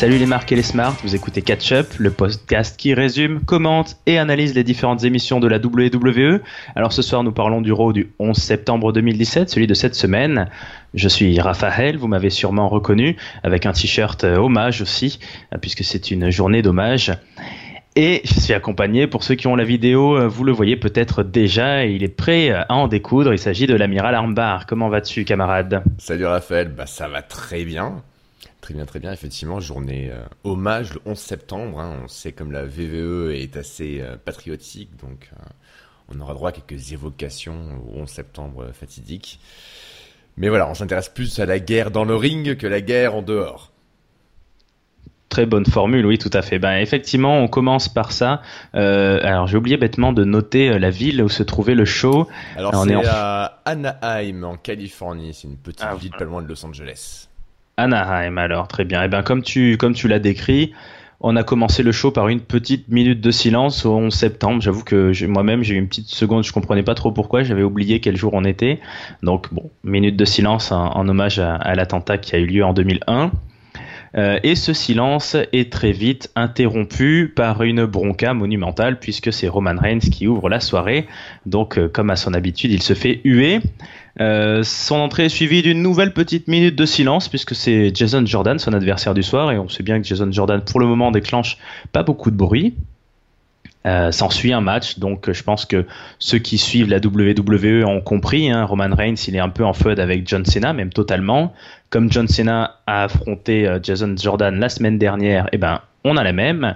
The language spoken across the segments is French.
Salut les marques et les smarts, vous écoutez Catch Up, le podcast qui résume, commente et analyse les différentes émissions de la WWE. Alors ce soir nous parlons du Raw du 11 septembre 2017, celui de cette semaine. Je suis Raphaël, vous m'avez sûrement reconnu, avec un t-shirt euh, hommage aussi, euh, puisque c'est une journée d'hommage. Et je suis accompagné, pour ceux qui ont la vidéo, euh, vous le voyez peut-être déjà, il est prêt à en découdre. Il s'agit de l'amiral Armbar. Comment vas-tu, camarade? Salut Raphaël, bah ça va très bien. Très bien, très bien. Effectivement, journée euh, hommage le 11 septembre. Hein. On sait comme la VVE est assez euh, patriotique, donc euh, on aura droit à quelques évocations au 11 septembre fatidique. Mais voilà, on s'intéresse plus à la guerre dans le ring que la guerre en dehors. Très bonne formule, oui, tout à fait. Ben, effectivement, on commence par ça. alors, j'ai oublié bêtement de noter la ville où se trouvait le show. Alors, c'est à Anaheim, en Californie. C'est une petite ah, ville pas loin de Los Angeles. Anaheim alors, très bien. Et eh bien comme tu, comme tu l'as décrit, on a commencé le show par une petite minute de silence au 11 septembre. J'avoue que moi-même j'ai eu une petite seconde, je comprenais pas trop pourquoi, j'avais oublié quel jour on était. Donc bon, minute de silence en, hommage à, l'attentat qui a eu lieu en 2001. Euh, et ce silence est très vite interrompu par une bronca monumentale puisque c'est Roman Reigns qui ouvre la soirée. Donc euh, comme à son habitude, il se fait huer. Euh, son entrée est suivie d'une nouvelle petite minute de silence puisque c'est Jason Jordan, son adversaire du soir, et on sait bien que Jason Jordan, pour le moment, déclenche pas beaucoup de bruit. Euh, S'ensuit un match, donc je pense que ceux qui suivent la WWE ont compris. Hein, Roman Reigns, il est un peu en feud avec John Cena, même totalement. Comme John Cena a affronté euh, Jason Jordan la semaine dernière, eh ben on a la même,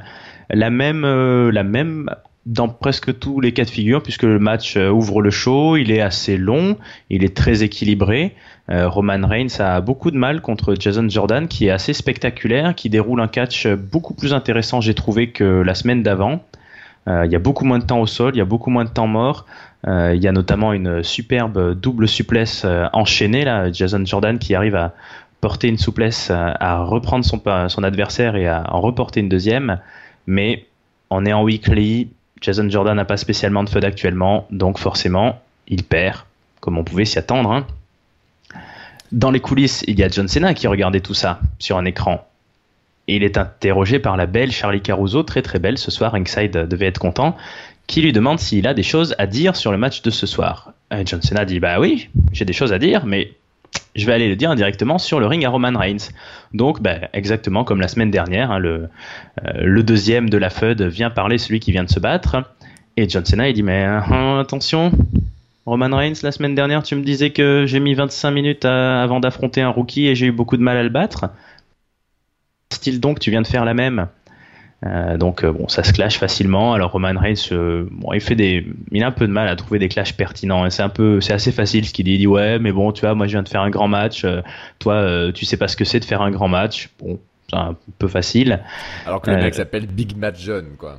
la même, euh, la même dans presque tous les cas de figure, puisque le match euh, ouvre le show, il est assez long, il est très équilibré. Euh, Roman Reigns a beaucoup de mal contre Jason Jordan, qui est assez spectaculaire, qui déroule un catch beaucoup plus intéressant, j'ai trouvé, que la semaine d'avant. Euh, il y a beaucoup moins de temps au sol, il y a beaucoup moins de temps mort. il y a notamment une superbe double souplesse enchaînée, là, Jason Jordan qui arrive à porter une souplesse, à reprendre son, son adversaire et à en reporter une deuxième. Mais on est en weekly, Jason Jordan n'a pas spécialement de feu actuellement, donc forcément, il perd, comme on pouvait s'y attendre. Hein. Dans les coulisses, il y a John Cena qui regardait tout ça sur un écran. Et il est interrogé par la belle Charlie Caruso, très très belle ce soir, Ringside devait être content, qui lui demande s'il a des choses à dire sur le match de ce soir. John Cena dit Bah oui, j'ai des choses à dire, mais je vais aller le dire indirectement sur le ring à Roman Reigns. Donc, bah, exactement comme la semaine dernière, hein, le, euh, le, deuxième de la FUD vient parler celui qui vient de se battre. Et John Cena, il dit Mais hein, attention, Roman Reigns, la semaine dernière, tu me disais que j'ai mis 25 minutes avant d'affronter un rookie et j'ai eu beaucoup de mal à le battre. Style donc, tu viens de faire la même. Euh, donc euh, bon, ça se clash facilement. Alors Roman Reigns, euh, bon, il fait des, il a un peu de mal à trouver des clashs pertinents. C'est un peu, c'est assez facile ce qu'il dit. Il dit ouais, mais bon, tu vois, moi je viens de faire un grand match. toi, tu sais pas ce que c'est de faire un grand match. Bon, c'est un peu facile. Alors que le mec s'appelle Big Match John, quoi.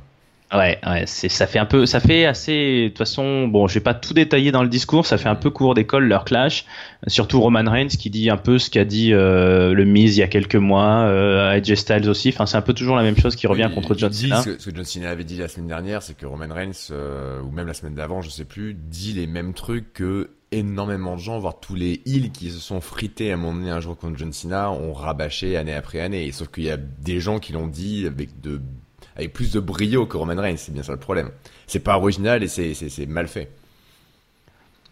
Ouais, ça fait un peu, ça fait assez. De toute façon, bon, je vais pas tout détailler dans le discours. Ça fait un peu court d'école leur clash. Surtout Roman Reigns qui dit un peu ce qu'a dit euh, le Miz il y a quelques mois, euh, AJ Styles aussi. Enfin, c'est un peu toujours la même chose qui revient contre John Cena. Ce, ce, que John Cena avait dit la semaine dernière, c'est que Roman Reigns, euh, ou même la semaine d'avant, je sais plus, dit les mêmes trucs que énormément de gens, voire tous les heels qui se sont frités à un moment donné un jour contre John Cena, ont rabâché année après année. sauf qu'il y a des gens qui l'ont dit avec de avec plus de brio que Roman Reigns. C'est bien ça le problème. C'est pas original et c'est mal fait.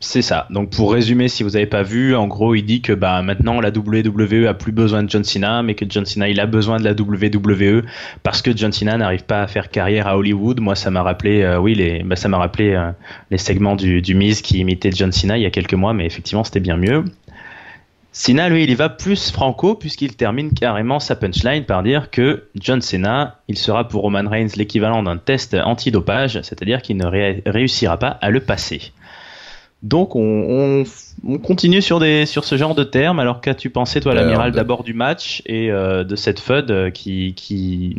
C'est ça. Donc pour résumer, si vous n'avez pas vu, en gros, il dit que bah maintenant la WWE a plus besoin de John Cena, mais que John Cena il a besoin de la WWE parce que John Cena n'arrive pas à faire carrière à Hollywood. Moi, ça m'a rappelé, euh, oui, les, bah, ça m'a rappelé euh, les segments du, du Miz qui imitait John Cena il y a quelques mois, mais effectivement, c'était bien mieux. Cena, lui, il y va plus franco puisqu'il termine carrément sa punchline par dire que John Cena, il sera pour Roman Reigns l'équivalent d'un test antidopage, c'est-à-dire qu'il ne réussira pas à le passer. Donc on, continue sur, des, sur ce genre de termes. Alors qu'as-tu pensé toi, l'amiral, d'abord du match et euh, de cette FUD qui, qui,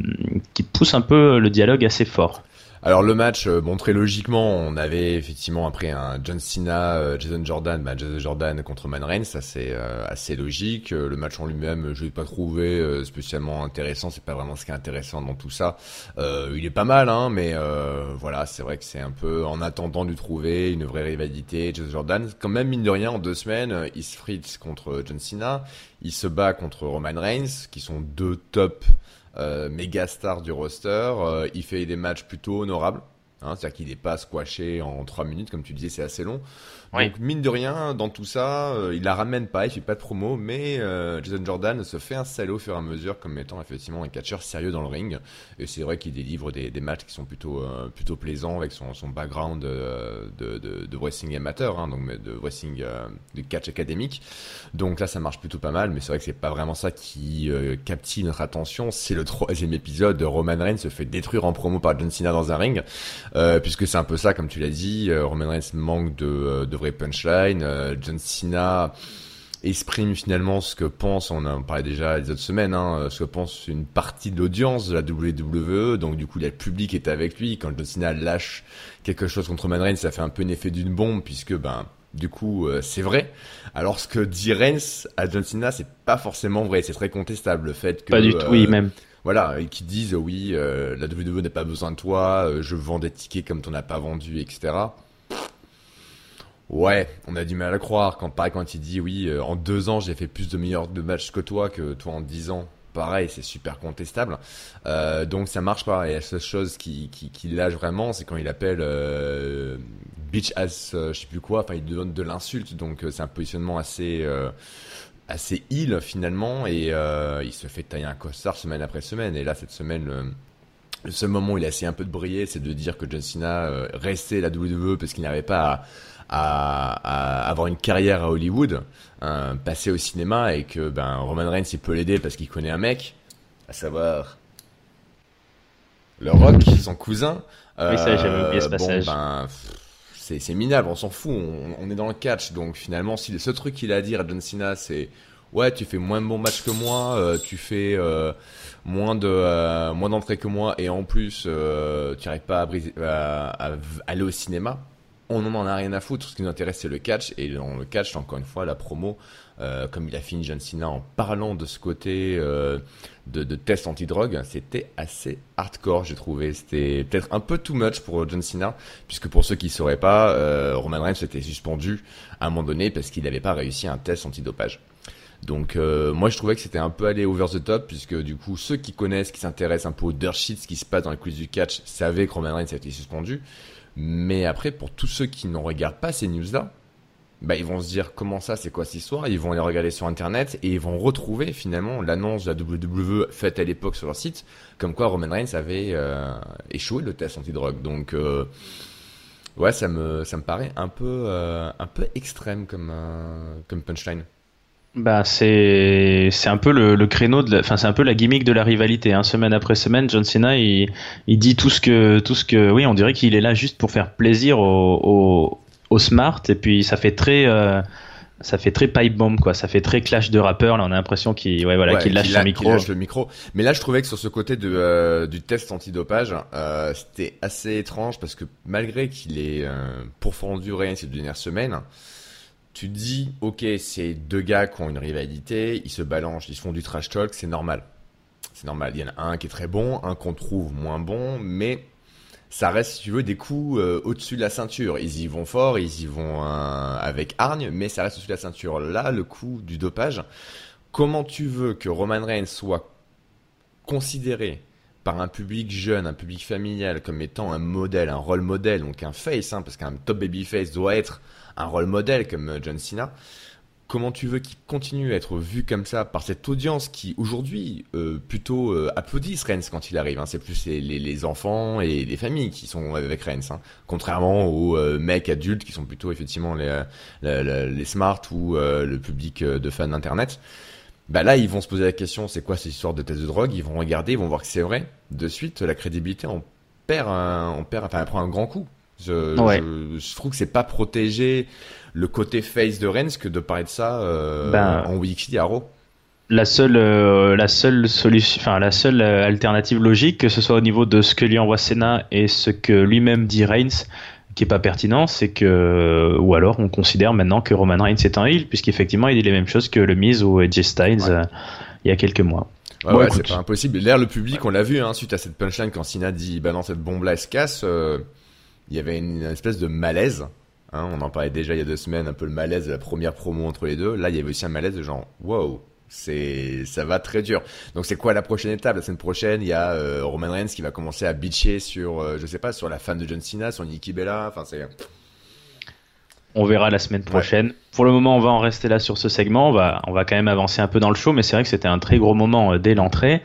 qui pousse un peu le dialogue assez fort? Alors le match, euh, bon très logiquement, on avait effectivement après un John Cena, euh, Jason Jordan, bah, Jason Jordan contre Man Reigns, ça c'est euh, assez logique. Le match en lui-même, je l'ai pas trouvé spécialement intéressant. C'est pas vraiment ce qui est intéressant dans tout ça. il est pas mal, hein, mais voilà, c'est vrai que c'est un peu en attendant de trouver une vraie rivalité. Jason Jordan, quand même mine de rien, en deux semaines, il contre John Cena, il se bat contre Roman Reigns, qui sont deux top méga star du roster. il fait des matchs plutôt honorables. Hein, C'est-à-dire qu'il n'est pas squashé en 3 minutes, comme tu disais, c'est assez long. Donc mine de rien, dans tout ça, euh, il la ramène pas, il fait pas de promo, mais euh, Jason Jordan se fait installer au fur et à mesure comme étant effectivement un catcheur sérieux dans le ring. Et c'est vrai qu'il délivre des, matchs qui sont plutôt euh, plutôt plaisants avec son, son background de, de, de, wrestling amateur, hein, donc de wrestling de catch académique. Donc là, ça marche plutôt pas mal, mais c'est vrai que c'est pas vraiment ça qui captive notre attention. C'est le troisième épisode. Roman Reigns se fait détruire en promo par John Cena dans un ring, puisque c'est un peu ça, comme tu l'as dit. Roman Reigns manque de, de punchline. Euh, John Cena exprime finalement ce que pense, on en parlait déjà les autres semaines, hein, ce que pense une partie de l'audience de la WWE. Donc du coup, le public est avec lui. Quand John Cena lâche quelque chose contre Man ça fait un peu un effet d'une bombe puisque ben du coup euh, c'est vrai. Alors ce que dit Reigns à John Cena, c'est pas forcément vrai. C'est très contestable le fait que. Pas du tout, oui euh, même. Voilà, et qui disent oui, la WWE n'a pas besoin de toi, je vends des tickets comme t'en as pas vendu, etc. Ouais, on a du mal à croire quand pareil quand il dit oui euh, en deux ans j'ai fait plus de meilleurs de matchs que toi que toi en dix ans. Pareil, c'est super contestable. Euh, donc ça marche pas. Et la seule chose qui, qui, qui lâche vraiment, c'est quand il appelle euh, bitch as euh, je sais plus quoi. Enfin, il donne de l'insulte. Donc c'est un positionnement assez assez il finalement. Et il se fait tailler un costard semaine après semaine. Et là cette semaine. Le, seul moment où il a essayé un peu de briller, c'est de dire que John Cena restait la WWE parce qu'il n'avait pas à, à, avoir une carrière à Hollywood, hein, passer au cinéma et que ben Roman Reigns il peut l'aider parce qu'il connaît un mec, à savoir le Rock, son cousin. Oui, ça j'avais oublié ce euh, passage. ben, c'est minable, on s'en fout, on, est dans le catch, donc finalement si le seul truc qu'il a à dire à John Cena c'est ouais tu fais moins de bons matchs que moi, euh, tu fais euh, moins de moins d'entrées que moi et en plus tu n'arrives pas à, à, aller au cinéma on n'en a rien à foutre. Ce qui nous intéresse, c'est le catch. Et dans le catch, encore une fois, la promo, euh, comme il a fini John Cena en parlant de ce côté euh, de, de, test anti-drogue, c'était assez hardcore, j'ai trouvé. C'était peut-être un peu too much pour John Cena, puisque pour ceux qui ne sauraient pas, euh, Roman Reigns était suspendu à un moment donné parce qu'il n'avait pas réussi un test antidopage. Donc moi je trouvais que c'était un peu aller over the top puisque du coup ceux qui connaissent, qui s'intéressent un peu au dirt ce qui se passe dans les coulisses du catch, savaient que Roman Reigns a été suspendu. Mais après, pour tous ceux qui n'en regardent pas ces news-là, bah, ils vont se dire comment ça, c'est quoi cette histoire? Ils vont aller regarder sur Internet et ils vont retrouver finalement l'annonce de la WWE faite à l'époque sur leur site, comme quoi Roman Reigns avait euh, échoué le test anti-drogue. Donc, euh, ouais, ça me, ça me paraît un peu, euh, un peu extrême comme, comme punchline. Bah c'est c'est un peu le, le créneau de enfin c'est un peu la gimmick de la rivalité hein. semaine après semaine John Cena il, il dit tout ce que tout ce que oui on dirait qu'il est là juste pour faire plaisir au, au, smart et puis ça fait très euh, ça fait très pipe bomb quoi. Ça fait très clash de rappeurs là. On a l'impression qu'il ouais voilà qu'il lâche son micro. lâche le micro. Mais là je trouvais que sur ce côté de euh, du test antidopage euh, c'était assez étrange parce que malgré qu'il est pourfendu rien ces dernières semaines tu te dis, ok, c'est deux gars qui ont une rivalité, ils se balancent, ils font du trash talk, c'est normal. C'est normal. Il y en a un qui est très bon, un qu'on trouve moins bon, mais ça reste, si tu veux, des coups euh, au-dessus de la ceinture. Ils y vont fort, ils y vont euh, avec hargne, mais ça reste au-dessus de la ceinture. Là, le coup du dopage, comment tu veux que Roman Reigns soit considéré par un public jeune, un public familial, comme étant un modèle, un rôle modèle, donc un face, hein, parce qu'un top baby face doit être un rôle modèle comme euh, John Cena. Comment tu veux qu'il continue à être vu comme ça par cette audience qui aujourd'hui euh, plutôt euh, applaudissent Reigns quand il arrive. Hein. C'est plus les, les, enfants et les familles qui sont avec Reigns, hein. contrairement aux mecs adultes qui sont plutôt effectivement les, les, smart ou le public de fans d'internet. Bah là, ils vont se poser la question, c'est quoi cette histoire de test de drogue? Ils vont regarder, ils vont voir que c'est vrai. De suite, la crédibilité, on perd, on perd, enfin, elle prend un grand coup. Je, je, trouve que c'est pas protégé le côté face de Rennes que de parler de ça euh, ben, en wiki à La seule, euh, la seule solution, enfin la seule euh, alternative logique, que ce soit au niveau de ce que lui envoie Senna et ce que lui-même dit Reigns, qui est pas pertinent, c'est que, ou alors on considère maintenant que Roman Reigns est un heel, puisqu'effectivement il dit les mêmes choses que le Miz ou AJ Styles il y a quelques mois. Ouais, c'est pas impossible. L'air le public, on l'a vu, hein, suite à cette punchline quand Cena dit bah non cette bombe là elle se casse il y avait une, espèce de malaise. Hein, on en parlait déjà il y a deux semaines, un peu le malaise de la première promo entre les deux. Là, il y avait aussi un malaise de genre, wow, c'est ça va très dur. Donc c'est quoi la prochaine étape? La semaine prochaine, il y a euh, Roman Reigns qui va commencer à bitcher sur, euh, je sais pas, sur la femme de John Cena, sur Nikki Bella. Enfin c'est. On verra la semaine prochaine. Pour le moment, on va en rester là sur ce segment. On va, on va quand même avancer un peu dans le show, mais c'est vrai que c'était un très gros moment euh, dès l'entrée.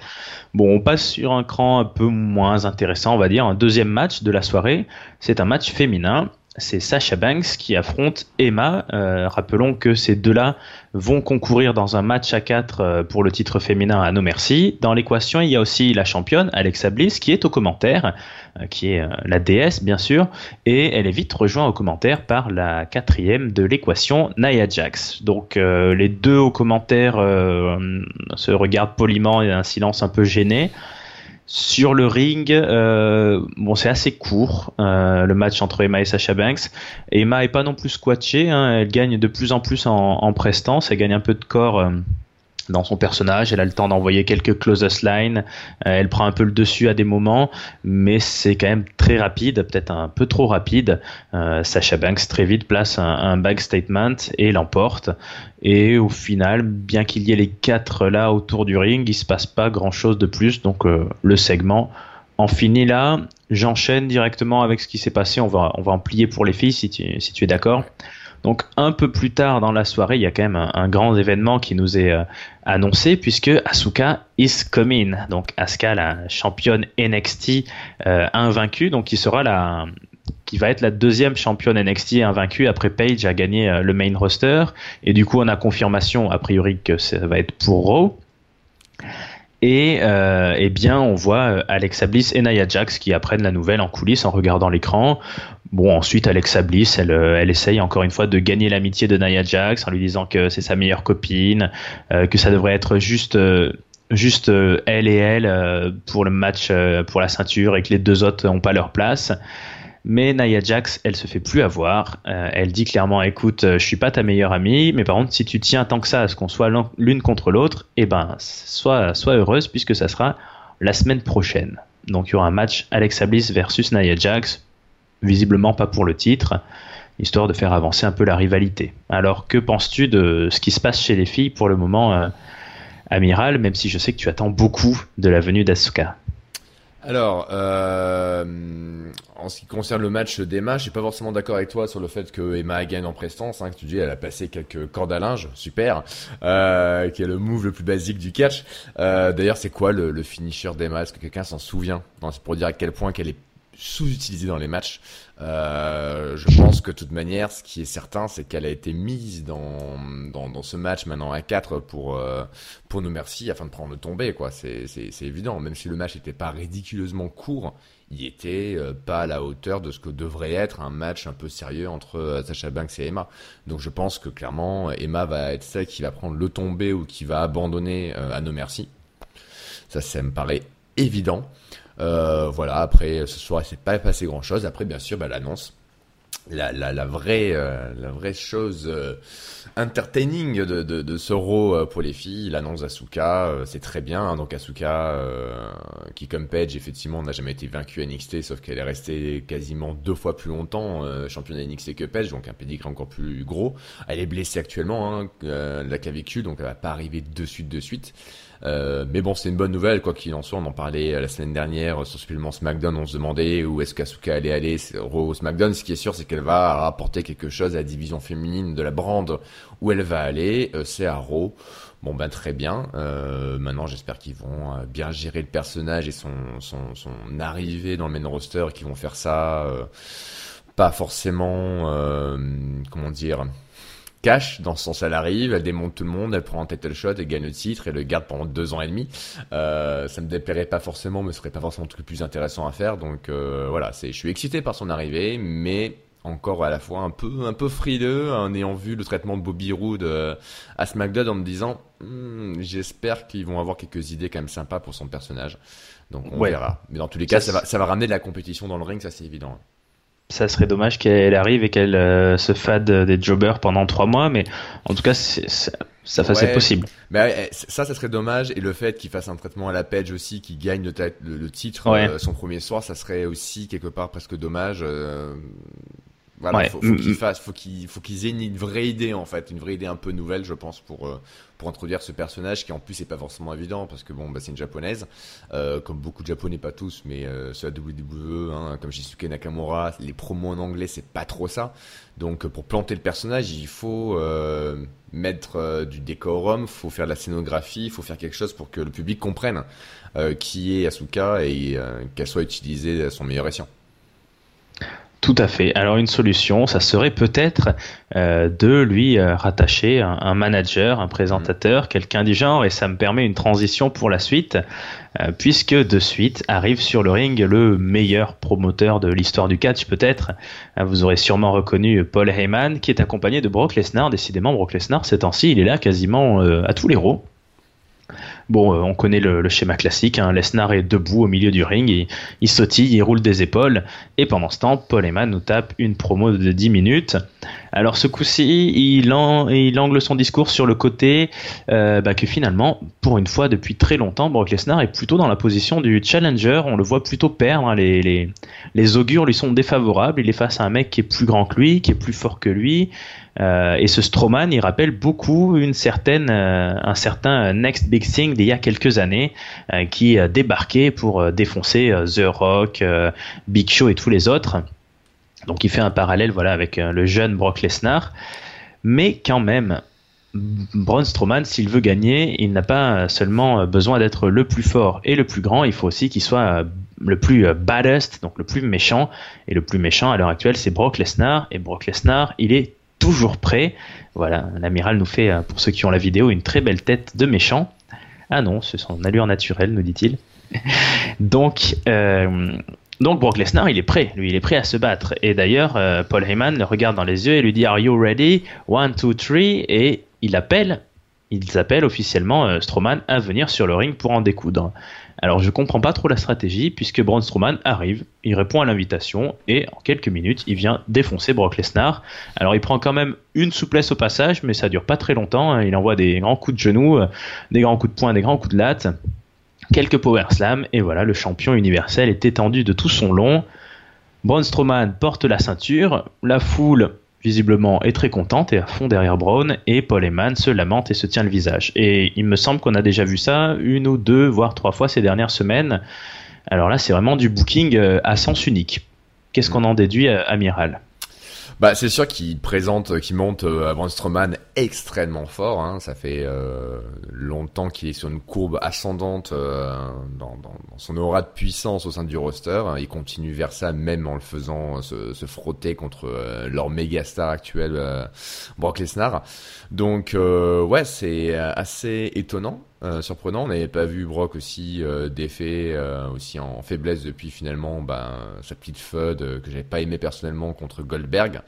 Bon, on passe sur un cran un peu moins intéressant, on va dire. Un deuxième match de la soirée. C'est un match féminin c'est Sasha Banks qui affronte Emma. Euh, rappelons que ces deux-là vont concourir dans un match à 4 euh, pour le titre féminin à No Merci. Dans l'équation, il y a aussi la championne Alexa Bliss qui est au commentaire, euh, qui est la déesse bien sûr, et elle est vite rejointe au commentaire par la quatrième de l'équation, Nia Jax. Donc les deux au commentaire se regardent poliment et un silence un peu gêné. Sur le ring, euh, bon, c'est assez court euh, le match entre Emma et Sasha Banks. Emma est pas non plus squatchée, hein, elle gagne de plus en plus en, en prestance, elle gagne un peu de corps. Dans son personnage. Elle a le temps d'envoyer quelques closest lines. Euh, elle prend un peu le dessus à des moments, mais c'est quand même très rapide, peut-être un peu trop rapide. Euh, Sasha Banks très vite place un, un statement et l'emporte. Et au final, bien qu'il y ait les quatre là autour du ring, il se passe pas grand chose de plus. Donc euh, le segment en finit là. J'enchaîne directement avec ce qui s'est passé. On va, on va en plier pour les filles si tu, si tu es d'accord. Donc un peu plus tard dans la soirée, il y a quand même un, grand événement qui nous est euh, annoncé puisque Asuka is coming. Donc Asuka, la championne NXT euh, invaincue, donc qui sera la qui va être la deuxième championne NXT invaincue après Paige a gagné euh, le main roster et du coup on a confirmation a priori que ça va être pour Raw. Et euh, eh bien, on voit euh, Alexa Bliss et Nia Jax qui apprennent la nouvelle en coulisses en regardant l'écran. Bon, ensuite, Alexa Bliss, elle, euh, elle essaye encore une fois de gagner l'amitié de Nia Jax en lui disant que c'est sa meilleure copine, euh, que ça devrait être juste, juste elle et elle pour le match pour la ceinture et que les deux autres n'ont pas leur place. Mais Nia Jax, elle se fait plus avoir. Euh, elle dit clairement, écoute, euh, je suis pas ta meilleure amie, mais par contre, si tu tiens tant que ça à ce qu'on soit l'une contre l'autre, eh ben, sois, heureuse puisque ça sera la semaine prochaine. Donc il y aura un match Alexa Bliss versus Nia Jax, visiblement pas pour le titre, histoire de faire avancer un peu la rivalité. Alors que penses-tu de ce qui se passe chez les filles pour le moment, euh, Amiral, même si je sais que tu attends beaucoup de la venue d'Asuka? Alors, euh, en ce qui concerne le match d'Emma, je suis pas forcément d'accord avec toi sur le fait que Emma gagne en prestance. Hein, que tu dis, elle a passé quelques cordes à linge, super, euh, qui est le move le plus basique du catch. Euh, D'ailleurs, c'est quoi le, finisher d'Emma? Est-ce que quelqu'un s'en souvient? C'est pour dire à quel point qu'elle est sous-utilisée dans les matchs. Euh, je pense que de toute manière, ce qui est certain, c'est qu'elle a été mise dans, dans, ce match maintenant à 4 pour, euh, pour nous merci afin de prendre le tombé. quoi. C'est évident. Même si le match n'était pas ridiculeusement court, il était euh, pas à la hauteur de ce que devrait être un match un peu sérieux entre euh, Sacha Banks et Emma. Donc je pense que clairement, Emma va être celle qui va prendre le tombé ou qui va abandonner à nos merci. Ça, ça me paraît évident. Euh, voilà, après ce soir, il s'est pas passé grand chose. Après, bien sûr, bah, l'annonce. La, la, vraie, euh, la vraie chose euh, entertaining de, de, ce Raw pour les filles, l'annonce d'Asuka, c'est très bien. Hein. donc Asuka, qui comme Page, effectivement, n'a jamais été vaincue à NXT, sauf qu'elle est restée quasiment deux fois plus longtemps championne à NXT que Page, donc un pédigré encore plus gros. Elle est blessée actuellement, hein, la clavicule, donc elle va pas arriver de suite de suite. Euh, mais bon, c'est une bonne nouvelle, quoi qu'il en soit. On en parlait euh, la semaine dernière sur supplément SmackDown. On se demandait où est-ce qu'Asuka allait aller au SmackDown. Ce qui est sûr, c'est qu'elle va rapporter quelque chose à la division féminine de la brand où elle va aller. Euh, c'est à Raw. Bon ben très bien. Euh, maintenant j'espère qu'ils vont bien gérer le personnage et son, son, son arrivée dans le main roster, qu'ils vont faire ça pas forcément comment dire cash dans ce sens elle arrive, elle démonte tout le monde, elle prend un title shot, elle gagne le titre et le garde pendant deux ans et demi. Euh, ça me déplairait pas forcément, mais ce serait pas forcément le truc plus intéressant à faire. Donc euh, voilà, c'est, je suis excité par son arrivée, mais encore à la fois un peu un peu frileux en ayant vu le traitement de Bobby Roode euh, à SmackDown en me disant hmm, j'espère qu'ils vont avoir quelques idées quand même sympas pour son personnage. Donc on verra. Mais dans tous les cas, ça va, ça va ramener de la compétition dans le ring, ça c'est évident ça serait dommage qu'elle arrive et qu'elle euh, se fade des jobbers pendant trois mois, mais en tout cas, ça, ça c'est possible. Mais ça, ça serait dommage, et le fait qu'il fasse un traitement à la page aussi, qu'il gagne le, titre euh, son premier soir, ça serait aussi quelque part presque dommage. Euh, Voilà, faut, faut qu'ils fassent, faut qu'ils, faut qu'ils aient une, vraie idée en fait, une vraie idée un peu nouvelle, je pense, pour euh, pour introduire ce personnage qui en plus est pas forcément évident parce que bon, bah, c'est une japonaise, euh, comme beaucoup de japonais, pas tous, mais euh, ceux à WWE, hein, comme Shisuke Nakamura, les promos en anglais, c'est pas trop ça. Donc pour planter le personnage, il faut euh, mettre euh, du décorum, faut faire de la scénographie, faut faire quelque chose pour que le public comprenne qui est Asuka et qu'elle soit utilisée à son meilleur escient. Tout à fait. Alors une solution, ça serait peut-être euh, de lui euh, rattacher un, manager, un présentateur, quelqu'un du genre, et ça me permet une transition pour la suite, euh, puisque de suite arrive sur le ring le meilleur promoteur de l'histoire du catch peut-être. vous aurez sûrement reconnu Paul Heyman, qui est accompagné de Brock Lesnar. Décidément, Brock Lesnar, ces temps-ci, il est là quasiment à tous les rôles. Bon, euh, on connaît le, schéma classique. Hein. Lesnar est debout au milieu du ring, il, il, sautille, il roule des épaules. Et pendant ce temps, Paul Heyman nous tape une promo de 10 minutes. Alors ce coup-ci, il, angle son discours sur le côté euh, bah, que finalement, pour une fois depuis très longtemps, Brock Lesnar est plutôt dans la position du challenger. On le voit plutôt perdre. Hein. Les augures lui sont défavorables. Il est face à un mec qui est plus grand que lui, qui est plus fort que lui. Euh, et ce Strowman, il rappelle beaucoup une certaine, euh, un certain Next Big Thing d'il y a quelques années, euh, qui débarquait pour défoncer The Rock, Big Show et tous les autres. Donc il fait un parallèle voilà avec le jeune Brock Lesnar, mais quand même. Braun Strowman, s'il veut gagner, il n'a pas seulement besoin d'être le plus fort et le plus grand, il faut aussi qu'il soit le plus baddest, donc le plus méchant. Et le plus méchant à l'heure actuelle, c'est Brock Lesnar. Et Brock Lesnar, il est toujours prêt. Voilà, l'amiral nous fait, euh, pour ceux qui ont la vidéo, une très belle tête de méchant. Ah non, c'est son allure naturelle, nous dit-il. donc, euh, donc Brock Lesnar, il est prêt, lui, il est prêt à se battre. Et d'ailleurs, euh, Paul Heyman le regarde dans les yeux et lui dit Are you ready? One, two, three. Et il appelle, ils appellent officiellement Strowman à venir sur le ring pour en découdre. Alors je comprends pas trop la stratégie puisque Braun Strowman arrive, il répond à l'invitation et en quelques minutes il vient défoncer Brock Lesnar. Alors il prend quand même une souplesse au passage mais ça dure pas très longtemps. Hein. Il envoie des grands coups de genoux, euh, des grands coups de poing, des grands coups de latte, quelques power slams et voilà le champion universel est étendu de tout son long. Braun Strowman porte la ceinture, la foule visiblement est très contente et à fond derrière Brown et Paul Heyman se lamente et se tient le visage. Et il me semble qu'on a déjà vu ça une ou deux, voire trois fois ces dernières semaines. Alors là, c'est vraiment du booking euh, à sens unique. Qu'est-ce qu'on en déduit, euh, Amiral? Bah, c'est sûr qu'il présente, qu'il monte euh, Braun Strowman extrêmement fort. Hein. Ça fait euh, longtemps qu'il est sur une courbe ascendante euh, dans, dans, dans, son aura de puissance au sein du roster. Il continue vers ça même en le faisant se, se frotter contre euh, leur méga star actuel, Brock Lesnar. Donc ouais, c'est assez étonnant. Euh, surprenant. On n'avait pas vu Brock aussi euh, défait, euh, aussi en faiblesse depuis finalement ben, sa petite feud que j'avais pas aimé personnellement contre Goldberg.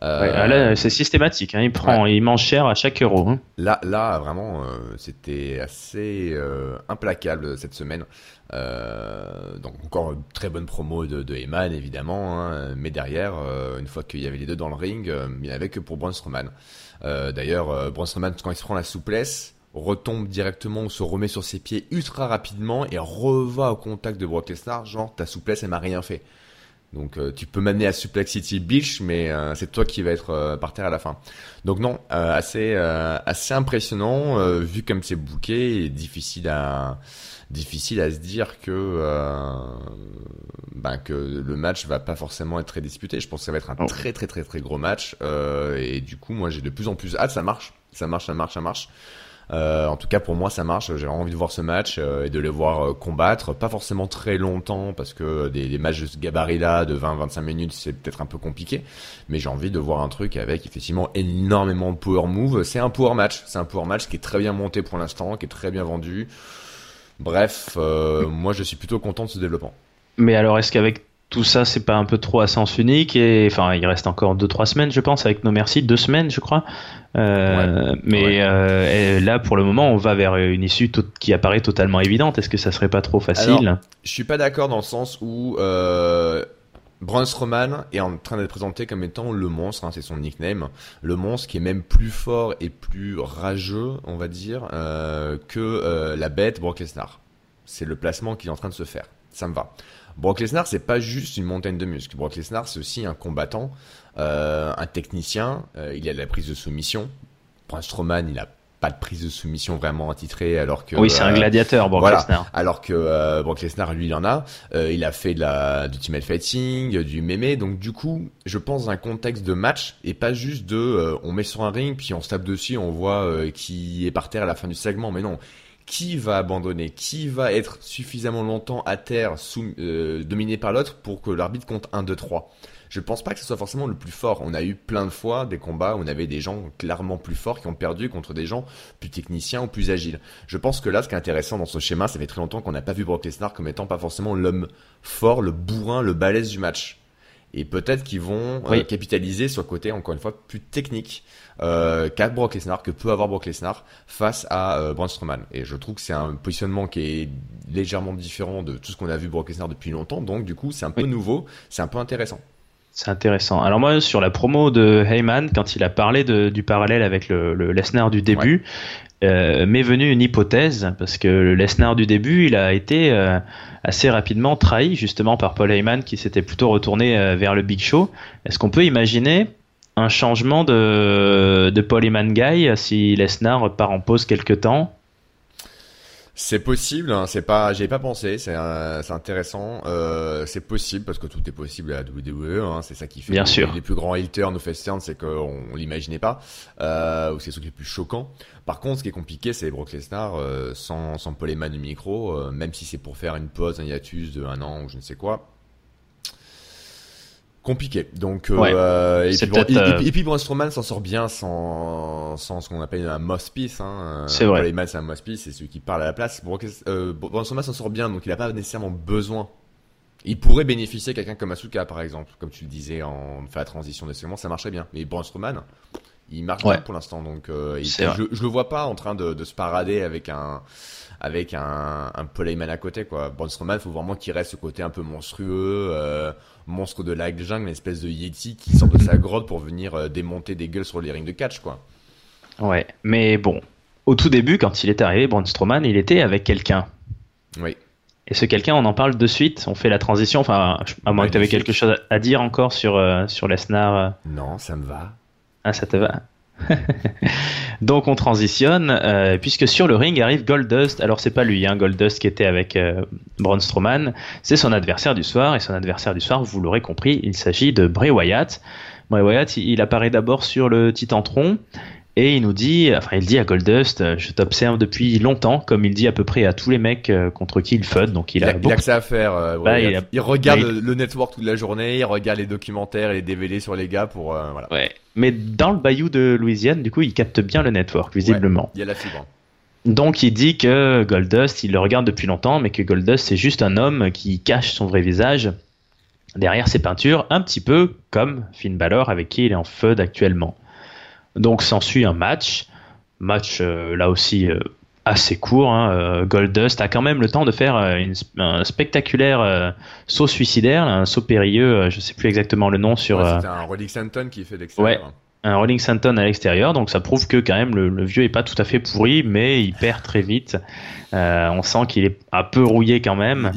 là, c'est systématique. Hein. il prend, il mange cher à chaque euro. Hein. Là, là, vraiment, c'était assez implacable cette semaine. donc encore une très bonne promo de, de Eman évidemment, hein. mais derrière, une fois qu'il y avait les deux dans le ring, il n'y avait que pour Braun Strowman. D'ailleurs, Braun Strowman quand il se prend la souplesse, retombe directement ou se remet sur ses pieds ultra rapidement et reva au contact de Brock Lesnar, genre ta souplesse elle m'a rien fait. Donc euh, tu peux m'amener à Suplex City Beach, mais euh, c'est toi qui va être euh, par terre à la fin. Donc non, assez assez impressionnant vu comme c'est bouqué et difficile à difficile à se dire que ben, que le match va pas forcément être très disputé. Je pense que ça va être un très très très très gros match et du coup moi j'ai de plus en plus hâte. Ça marche, ça marche, ça marche, ça marche. Euh, en tout cas, pour moi, ça marche. J'ai envie de voir ce match euh, et de les voir euh, combattre. Pas forcément très longtemps parce que des, des matchs de ce gabarit-là de 20-25 minutes, c'est peut-être un peu compliqué. Mais j'ai envie de voir un truc avec effectivement énormément de power move. C'est un power match. C'est un power match qui est très bien monté pour l'instant, qui est très bien vendu. Bref, moi, je suis plutôt content de ce développement. Mais alors, est-ce qu'avec tout ça, c'est pas un peu trop à sens unique et enfin, il reste encore 2-3 semaines, je pense, avec nos merci, deux semaines, je crois. Euh, mais Euh, là, pour le moment, on va vers une issue qui apparaît totalement évidente. Est-ce que ça serait pas trop facile Je suis pas d'accord dans le sens où euh, Braun Strowman est en train d'être présenté comme étant le monstre, hein, c'est son nickname, le monstre qui est même plus fort et plus rageux, on va dire, euh, que la bête Brock Lesnar. C'est le placement qui est en train de se faire. Ça me va. Brock Lesnar, c'est pas juste une montagne de muscles. Brock Lesnar, c'est aussi un combattant, euh, un technicien. Euh, il a de la prise de soumission. Braun Strowman, il a pas de prise de soumission vraiment attitrée alors que oui c'est un euh, gladiateur Brock Lesnar alors que euh, Brock Lesnar lui il en a euh, il a fait de la du ultimate fighting du mémé donc du coup je pense dans un contexte de match et pas juste de on met sur un ring puis on se tape dessus on voit qui est par terre à la fin du segment mais non qui va abandonner qui va être suffisamment longtemps à terre sous, dominé par l'autre pour que l'arbitre compte 1 2 3 je pense pas que ce soit forcément le plus fort. On a eu plein de fois des combats où on avait des gens clairement plus forts qui ont perdu contre des gens plus techniciens ou plus agiles. Je pense que là, ce qui est intéressant dans ce schéma, ça fait très longtemps qu'on n'a pas vu Brock Lesnar comme étant pas forcément l'homme fort, le bourrin, le balèze du match. Et peut-être qu'ils vont euh, capitaliser sur le côté, encore une fois, plus technique euh, qu'a Brock Lesnar, que peut avoir Brock Lesnar face à euh, Braun Strowman. Et je trouve que c'est un positionnement qui est légèrement différent de tout ce qu'on a vu Brock Lesnar depuis longtemps. Donc du coup, c'est un peu nouveau, c'est un peu intéressant. C'est intéressant. Alors moi, sur la promo de Heyman, quand il a parlé de, du parallèle avec le, le Lesnar du début, euh, m'est venue une hypothèse, parce que le Lesnar du début, il a été euh, assez rapidement trahi justement par Paul Heyman, qui s'était plutôt retourné euh, vers le Big Show. Est-ce qu'on peut imaginer un changement de, de Paul Heyman Guy si Lesnar part en pause quelque temps? C'est possible, hein, c'est pas, j'y pas pensé, c'est intéressant, euh, c'est possible parce que tout est possible à la WWE, hein, c'est ça qui fait Bien les, sûr. les plus grands heel turns turns, c'est qu'on on, l'imaginait pas, euh, ou c'est ce qui est plus choquant. Par contre, ce qui est compliqué, c'est Brock Lesnar euh, sans, sans Paul Heyman du micro, euh, même si c'est pour faire une pause, un hiatus de un an ou je ne sais quoi, compliqué. Donc, euh, et, puis, euh, et, puis Braun Strowman s'en sort bien sans, sans ce qu'on appelle un mouthpiece. Hein. C'est vrai. c'est un mouthpiece, c'est celui qui parle à la place. Euh, Braun Strowman s'en sort bien, donc il n'a pas nécessairement besoin. Il pourrait bénéficier quelqu'un comme Asuka, par exemple, comme tu le disais en fait la transition de segment, ça marcherait bien. Mais Braun Strowman, il marche bien pour l'instant, donc euh, je, je, le vois pas en train de, de se parader avec un avec un, un Paul Heyman à côté quoi. Braun Strowman, faut vraiment qu'il reste ce côté un peu monstrueux, euh, monstre de la jungle, une espèce de yeti qui sort de sa grotte pour venir euh, démonter des gueules sur les rings de catch quoi. Ouais, mais bon, au tout début quand il est arrivé, Braun Strowman, il était avec quelqu'un. Oui. Et ce quelqu'un, on en parle de suite. On fait la transition. Enfin, à moins que tu avais quelque chose à dire encore sur euh, sur Lesnar. Non, ça me va. Ah, ça te va. Donc on transitionne euh, puisque sur le ring arrive Goldust. Alors c'est pas lui, hein, Goldust qui était avec euh, Braun Strowman, c'est son adversaire du soir et son adversaire du soir, vous l'aurez compris, il s'agit de Bray Wyatt. Bray Wyatt, il apparaît d'abord sur le Titantron et il nous dit, enfin il dit à Goldust, euh, je t'observe depuis longtemps, comme il dit à peu près à tous les mecs euh, contre qui il fud. Donc il, a, beaucoup... il a que ça à faire. Euh, bah, il, regarde le network toute la journée, il regarde les documentaires et les DVD sur les gars pour voilà. Ouais. Mais dans le bayou de Louisiane, du coup, il capte bien le network visiblement. il y a la fibre. Donc il dit que Goldust, il le regarde depuis longtemps, mais que Goldust c'est juste un homme qui cache son vrai visage derrière ses peintures, un petit peu comme Finn Balor avec qui il est en feud actuellement. Donc s'ensuit un match, match euh, là aussi euh, assez court. Hein. Euh, Goldust a quand même le temps de faire un spectaculaire saut suicidaire, un saut périlleux, je sais plus exactement le nom sur. Ouais, C'était un Rolling Santon qui fait l'extérieur. Ouais, un Rolling Santon à l'extérieur, donc ça prouve que quand même le, vieux est pas tout à fait pourri, mais il perd très vite. on sent qu'il est un peu rouillé quand même.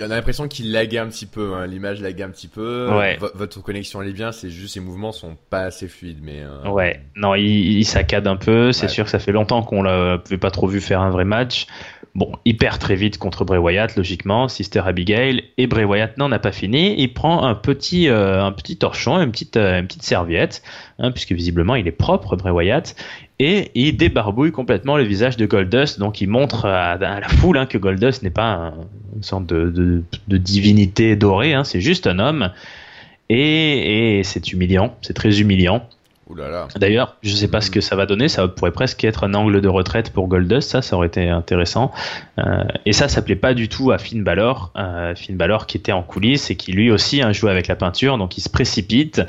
On a l'impression qu'il lague un petit peu, hein. l'image lague un petit peu. votre connexion est bien, c'est juste ses mouvements sont pas assez fluides, mais. Euh, ouais, non, il, il saccade un peu. C'est sûr que ça fait longtemps qu'on l'avait pas trop vu faire un vrai match. Bon, il perd très vite contre Bray Wyatt, logiquement, Sister Abigail, et Bray Wyatt n'en a pas fini. Il prend un petit, euh, un petit torchon, une petite, euh, une petite serviette, hein, puisque visiblement il est propre, Bray Wyatt, et il débarbouille complètement le visage de Goldust. Donc il montre à, la foule hein, que Goldust n'est pas une sorte de, de, divinité dorée, hein, c'est juste un homme. Et, et c'est humiliant, c'est très humiliant. D'ailleurs, je sais pas ce que ça va donner. Ça pourrait presque être un angle de retraite pour Goldust. Ça, ça aurait été intéressant. Euh, et ça, ça plaît pas du tout à Finn Balor. Euh, Finn Balor qui était en coulisses et qui lui aussi a joué avec la peinture. Donc il se précipite.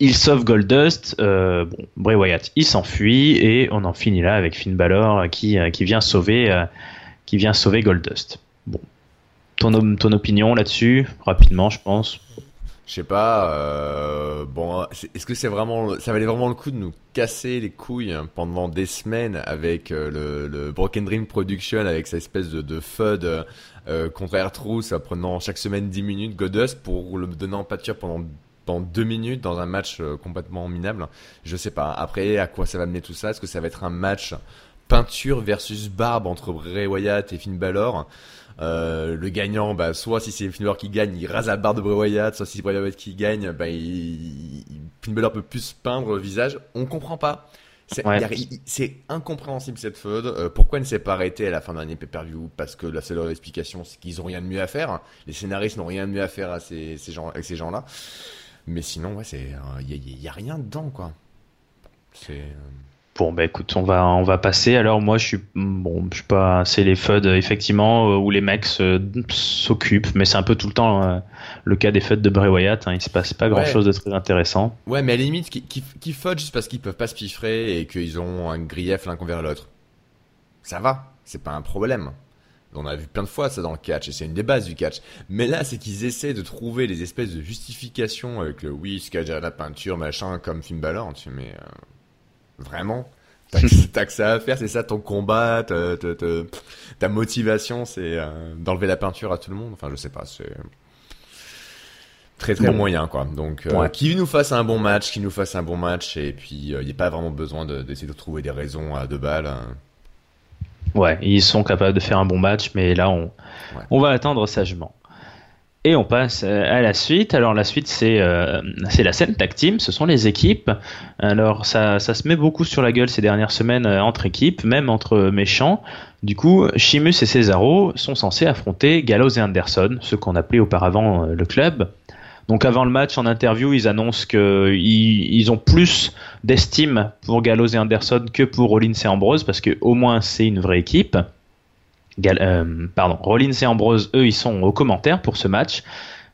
Il sauve Goldust. Euh, bon, Bray Wyatt, il s'enfuit et on en finit là avec Finn Balor qui qui vient sauver qui vient sauver Goldust. Bon, ton ton opinion là-dessus, rapidement, je pense? Je sais pas. Euh, bon, est-ce que c'est vraiment, ça valait vraiment le coup de nous casser les couilles pendant des semaines avec euh, le, Broken Dream Production, avec cette espèce de, FUD euh, contre Air Truth, prenant chaque semaine 10 minutes Godust pour le donner en pâture pendant pendant deux minutes dans un match euh, complètement minable. Je sais pas. Après, à quoi ça va mener tout ça? Est-ce que ça va être un match peinture versus barbe entre Bray Wyatt et Finn Balor? Euh, le gagnant, bah, soit si c'est Finn Balor qui gagne, il rase la barre de Bray Wyatt, soit si c'est Bray Wyatt qui gagne, bah, il, Finn Balor peut plus peindre le visage. On comprend pas. C'est incompréhensible cette feud. Euh, pourquoi elle ne s'est pas arrêtée à la fin d'un dernier pay-per-view? Parce que la seule explication, c'est qu'ils ont rien de mieux à faire. Les scénaristes n'ont rien de mieux à faire à ces, ces gens, avec ces gens-là. Mais sinon, ouais, c'est, il y, y, a rien dedans, quoi. C'est. Euh, Bon, bah écoute, on va, on va passer. Alors, moi, je suis, bon, je suis pas, c'est les FUD, effectivement, euh, où les mecs s'occupent, mais c'est un peu tout le temps euh, le cas des FUD de Bray Wyatt. Hein, il se passe pas grand chose de très intéressant. Ouais, mais à la limite, qui, qui, qui FUD juste parce qu'ils peuvent pas se piffrer et qu'ils ont un grief l'un vers l'autre. Ça va, c'est pas un problème. On a vu plein de fois ça dans le catch et c'est une des bases du catch. Mais là, c'est qu'ils essaient de trouver des espèces de justifications avec le oui, ce la peinture, machin, comme Finn Balor. Tu mais euh, Vraiment? T'as que ça à faire, c'est ça ton combat, ta, motivation, c'est euh, d'enlever la peinture à tout le monde? Enfin, je sais pas, c'est très très moyen quoi. Donc, euh, qui nous fasse un bon match, qui nous fasse un bon match, et puis il euh, n'y a pas vraiment besoin d'essayer de, trouver des raisons à deux balles. Hein. Ouais, ils sont capables de faire un bon match, mais là on, on va attendre sagement. Et on passe à la suite. Alors la suite c'est euh, c'est la scène tag team, ce sont les équipes. Alors ça, ça se met beaucoup sur la gueule ces dernières semaines euh, entre équipes, même entre méchants. Du coup, Chimus et Cesaro sont censés affronter Gallows et Anderson, ce qu'on appelait auparavant euh, le club. Donc avant le match, en interview, ils annoncent qu'ils ils ont plus d'estime pour Gallows et Anderson que pour Rollins et Ambrose, parce que au moins c'est une vraie équipe. Euh, pardon, Rollins et Ambrose, eux, ils sont aux commentaires pour ce match.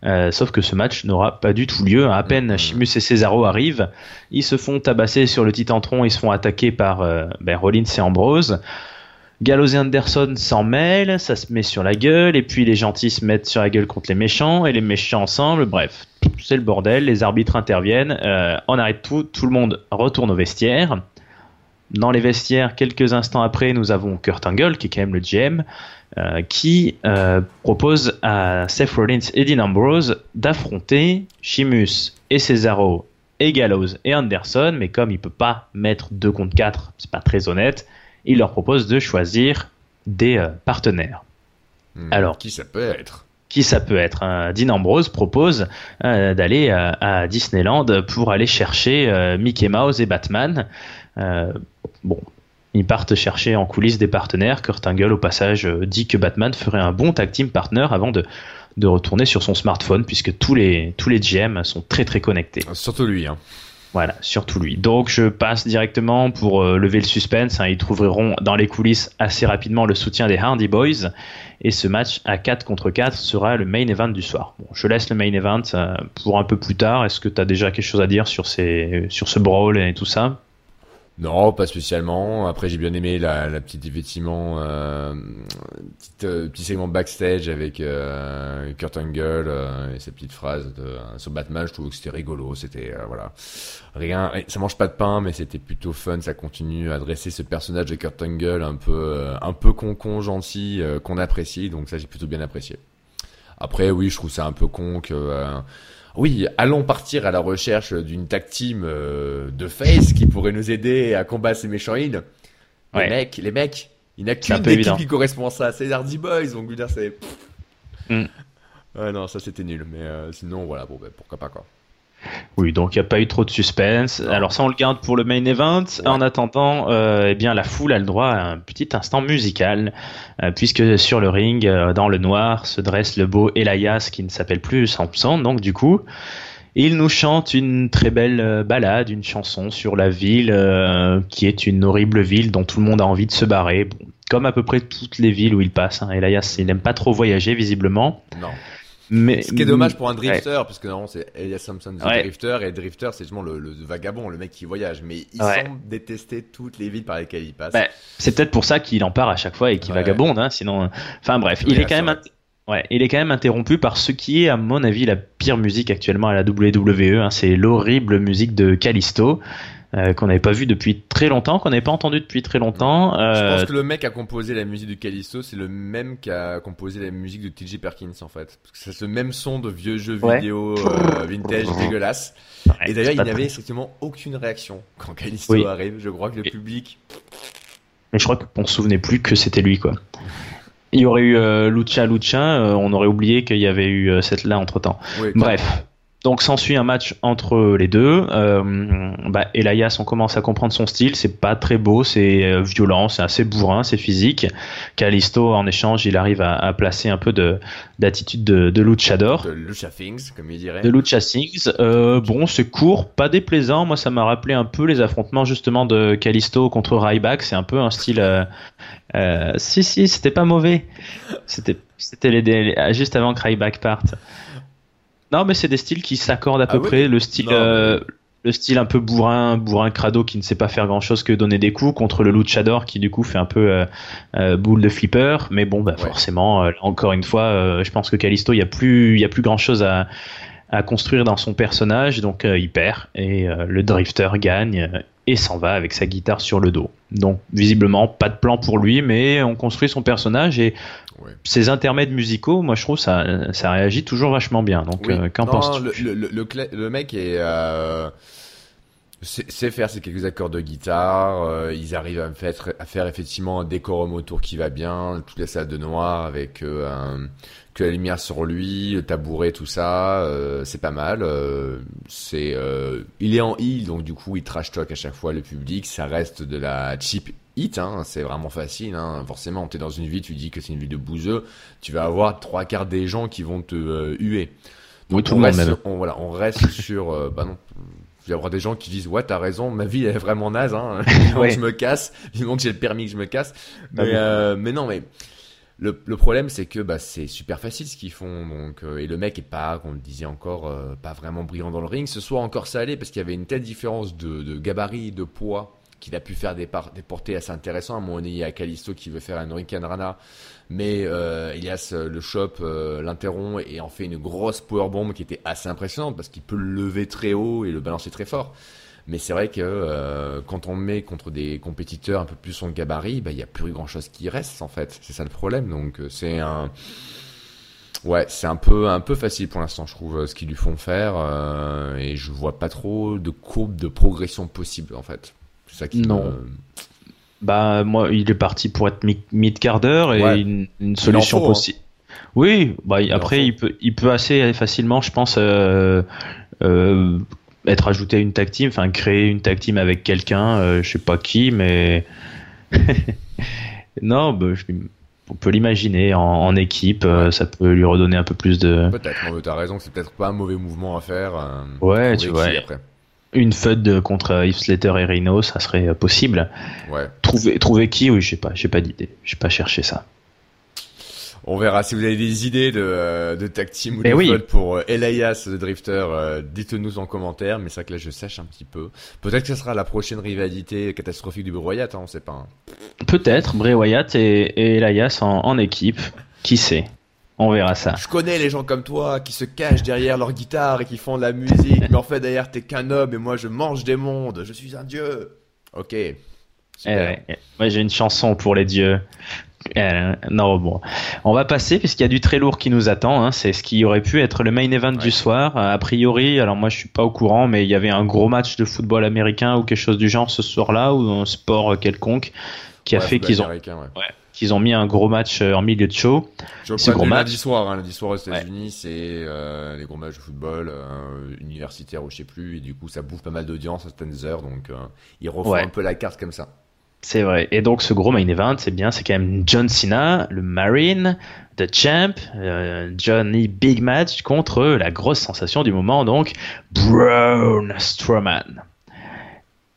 Euh, sauf que ce match n'aura pas du tout lieu. À peine Chimus et Cesaro arrivent, ils se font tabasser sur le titantron, ils se font attaquer par euh, ben, Rollins et Ambrose. Gallows et Anderson s'en mêlent, ça se met sur la gueule, et puis les gentils se mettent sur la gueule contre les méchants, et les méchants ensemble, bref, c'est le bordel, les arbitres interviennent, on arrête tout, tout le monde retourne au vestiaire. Dans les vestiaires, quelques instants après, nous avons Kurt Angle, qui est quand même le GM, euh, qui euh, propose à Seth Rollins et Dean Ambrose d'affronter Sheamus et Cesaro et Gallows et Anderson, mais comme il peut pas mettre 2 contre 4, c'est pas très honnête, il leur propose de choisir des euh, partenaires. Hmm, Alors, qui ça peut être? qui ça peut être hein? Dean Ambrose propose d'aller à Disneyland pour aller chercher Mickey Mouse et Batman euh, bon, ils partent chercher en coulisses des partenaires. Kurt Angle, au passage, euh, dit que Batman ferait un bon tag team partner avant de, de retourner sur son smartphone, puisque tous les, tous les GM sont très très connectés. Surtout lui. Hein. Voilà, surtout lui. Donc je passe directement pour euh, lever le suspense. Hein. Ils trouveront dans les coulisses assez rapidement le soutien des Hardy Boys. Et ce match à 4 contre 4 sera le main event du soir. Bon, je laisse le main event pour un peu plus tard. Est-ce que tu as déjà quelque chose à dire sur, sur ce brawl et tout ça? Non, pas spécialement. Après, j'ai bien aimé la, la petite effectivement euh, petite, euh, petit segment backstage avec euh, Kurt Angle euh, et ses petites phrases de, sur Batman. Je trouve que c'était rigolo. C'était voilà, rien. Ça mange pas de pain, mais c'était plutôt fun. Ça continue à dresser ce personnage de Kurt Angle un peu un peu con con gentil qu'on apprécie. Donc ça, j'ai plutôt bien apprécié. Après, oui, je trouve ça un peu con que oui, allons partir à la recherche d'une tag team euh, de face qui pourrait nous aider à combattre ces méchants heals. Les mecs, les mecs, il n'y a qu'une équipe qui correspond à ça, c'est Hardy Boys, donc dire c'est. Mm. Ouais, non, ça c'était nul, mais euh, sinon voilà, bon, ben, pourquoi pas quoi. Oui, donc il n'y a pas eu trop de suspense. Alors ça, on le garde pour le main event. En attendant, euh, eh bien la foule a le droit à un petit instant musical, euh, puisque sur le ring, euh, dans le noir, se dresse le beau Elias qui ne s'appelle plus Samson. Donc du coup, il nous chante une très belle balade, une chanson sur la ville, qui est une horrible ville dont tout le monde a envie de se barrer. comme à peu près toutes les villes où il passe. Hein. Elias, il n'aime pas trop voyager visiblement. Non. Mais, Ce qui est dommage pour un drifter, parce que normalement c'est Elias Sampson, c'est drifter, et drifter c'est justement le, vagabond, le mec qui voyage. Mais il semble détester toutes les villes par lesquelles il passe. Bah, c'est peut-être pour ça qu'il en part à chaque fois et qu'il vagabonde, hein, sinon. Enfin bref, il est quand même. Ouais, il est quand même interrompu par ce qui est, à mon avis, la pire musique actuellement à la WWE. Hein. c'est l'horrible musique de Callisto. Euh, qu'on n'avait pas vu depuis très longtemps, qu'on n'avait pas entendu depuis très longtemps. Euh... Je pense que le mec qui a composé la musique de Callisto, c'est le même qui a composé la musique de TJ Perkins en fait. Parce que c'est ce même son de vieux jeux vidéo euh, vintage dégueulasse. Et d'ailleurs, il n'y avait strictement aucune réaction quand Callisto arrive. Je crois que le public. Mais je crois qu'on se souvenait plus que c'était lui quoi. Il y aurait eu euh, Lucha Lucha, euh, on aurait oublié qu'il y avait eu euh, cette là entre temps. Bref. Donc s'ensuit un match entre les deux. Euh, bah, Elias, on commence à comprendre son style. C'est pas très beau, c'est euh, violent, c'est assez bourrin, c'est physique. Calisto, en échange, il arrive à, placer un peu de d'attitude de, de luchador. De lucha things, comme il dirait. De lucha things. Euh, bon, c'est court, pas déplaisant. Moi, ça m'a rappelé un peu les affrontements justement de Calisto contre Ryback. C'est un peu un style. Euh, si si, c'était pas mauvais. C'était c'était les, juste avant que Ryback parte. Non, mais c'est des styles qui s'accordent à peu ah près. Le style, euh, le style un peu bourrin, bourrin crado qui ne sait pas faire grand chose que donner des coups contre le luchador qui du coup fait un peu euh, euh, boule de flipper. Mais bon, bah, forcément, encore une fois, je pense que Callisto, il y a plus, il y a plus grand chose à, à construire dans son personnage, donc il perd et le drifter gagne et s'en va avec sa guitare sur le dos. Donc visiblement pas de plan pour lui, mais on construit son personnage et ces intermèdes musicaux, moi je trouve ça ça réagit toujours vachement bien. Donc euh, qu'en penses-tu le, le, le, mec est euh, c'est faire ces quelques accords de guitare, euh, ils arrivent à faire, à faire effectivement un décorum autour qui va bien, toute la salle de noir avec un, que la lumière sur lui, le tabouret, tout ça, c'est pas mal. C'est, il est en heal, donc du coup il trash talk à chaque fois le public. Ça reste de la cheap hit, hein, c'est vraiment facile. Hein. Forcément, t'es dans une ville, tu dis que c'est une ville de bouseux, tu vas avoir trois quarts des gens qui vont te huer. Donc, on, reste, on, voilà, on reste sur, bah non, il y avoir des gens qui disent ouais t'as raison ma vie est vraiment naze hein je me casse vivement que j'ai le permis que je me casse mais, euh, mais non mais le, le, problème, c'est que bah, c'est super facile ce qu'ils font. Donc, euh, et le mec est pas, on le disait encore, euh, pas vraiment brillant dans le ring. Ce soir encore, allait parce qu'il y avait une telle différence de, de gabarit, de poids, qu'il a pu faire des, des portées assez intéressantes. À un moment il y a Kalisto qui veut faire un Hurricane Rana, mais euh, Elias le chope, euh, l'interrompt et en fait une grosse powerbomb qui était assez impressionnante parce qu'il peut le lever très haut et le balancer très fort. Mais c'est vrai que euh, quand on met contre des compétiteurs un peu plus son gabarit, bah, il n'y a plus grand chose qui reste en fait. C'est ça le problème. Donc euh, c'est un. Ouais, c'est un peu un peu facile pour l'instant, je trouve, ce qu'ils lui font faire, euh, et je vois pas trop de courbe de progression possible en fait. C'est ça qui non. Bah moi, il est parti pour être mid carder et une, solution hein. possible. Oui, bah après il peut il peut assez facilement, je pense. Euh, euh, être ajouté à une tag team, enfin créer une tag team avec quelqu'un, euh, je sais pas qui, mais non, bah, on peut l'imaginer en, équipe, euh, ça peut lui redonner un peu plus de. Peut-être, t'as raison, c'est peut-être pas un mauvais mouvement à faire. Euh, ouais, tu vois. Une FUD contre Yves Slater et Rhino, ça serait possible. Ouais. Trouver, trouver qui, oui, je sais pas, j'ai pas d'idée, j'ai pas cherché ça. On verra si vous avez des idées de, euh, de tag team ou de oui. pour euh, Elias de Drifter. Euh, dites-nous en commentaire. Mais vrai que là, je sèche un petit peu. Peut-être que ce sera la prochaine rivalité catastrophique du Bray Wyatt. Hein, on sait pas. Hein. Peut-être Bray Wyatt et, Elias en, équipe. Qui sait? On verra ça. Je connais les gens comme toi qui se cachent derrière leur guitare et qui font de la musique, mais en fait derrière t'es qu'un homme et moi je mange des mondes, je suis un dieu. Ok. Eh Moi j'ai une chanson pour les dieux. Euh, non, bon. On va passer puisqu'il y a du très lourd qui nous attend. Hein. C'est ce qui aurait pu être le main event du soir. A priori, alors moi je suis pas au courant, mais il y avait un gros match de football américain ou quelque chose du genre ce soir-là ou un sport quelconque qui a fait qu'ils ont, qu'ils ont mis un gros match euh, en milieu de show. C'est gros match. Lundi soir, hein, lundi soir aux États-Unis, c'est euh, les gros matchs de football universitaire ou je sais plus, et du coup ça bouffe pas mal d'audience à certaines heures, donc ils refont un peu la carte comme ça. C'est vrai. Et donc ce gros main event, c'est bien, c'est quand même John Cena, le Marine, The Champ, euh, Johnny Big Match contre la grosse sensation du moment, donc Braun Strowman.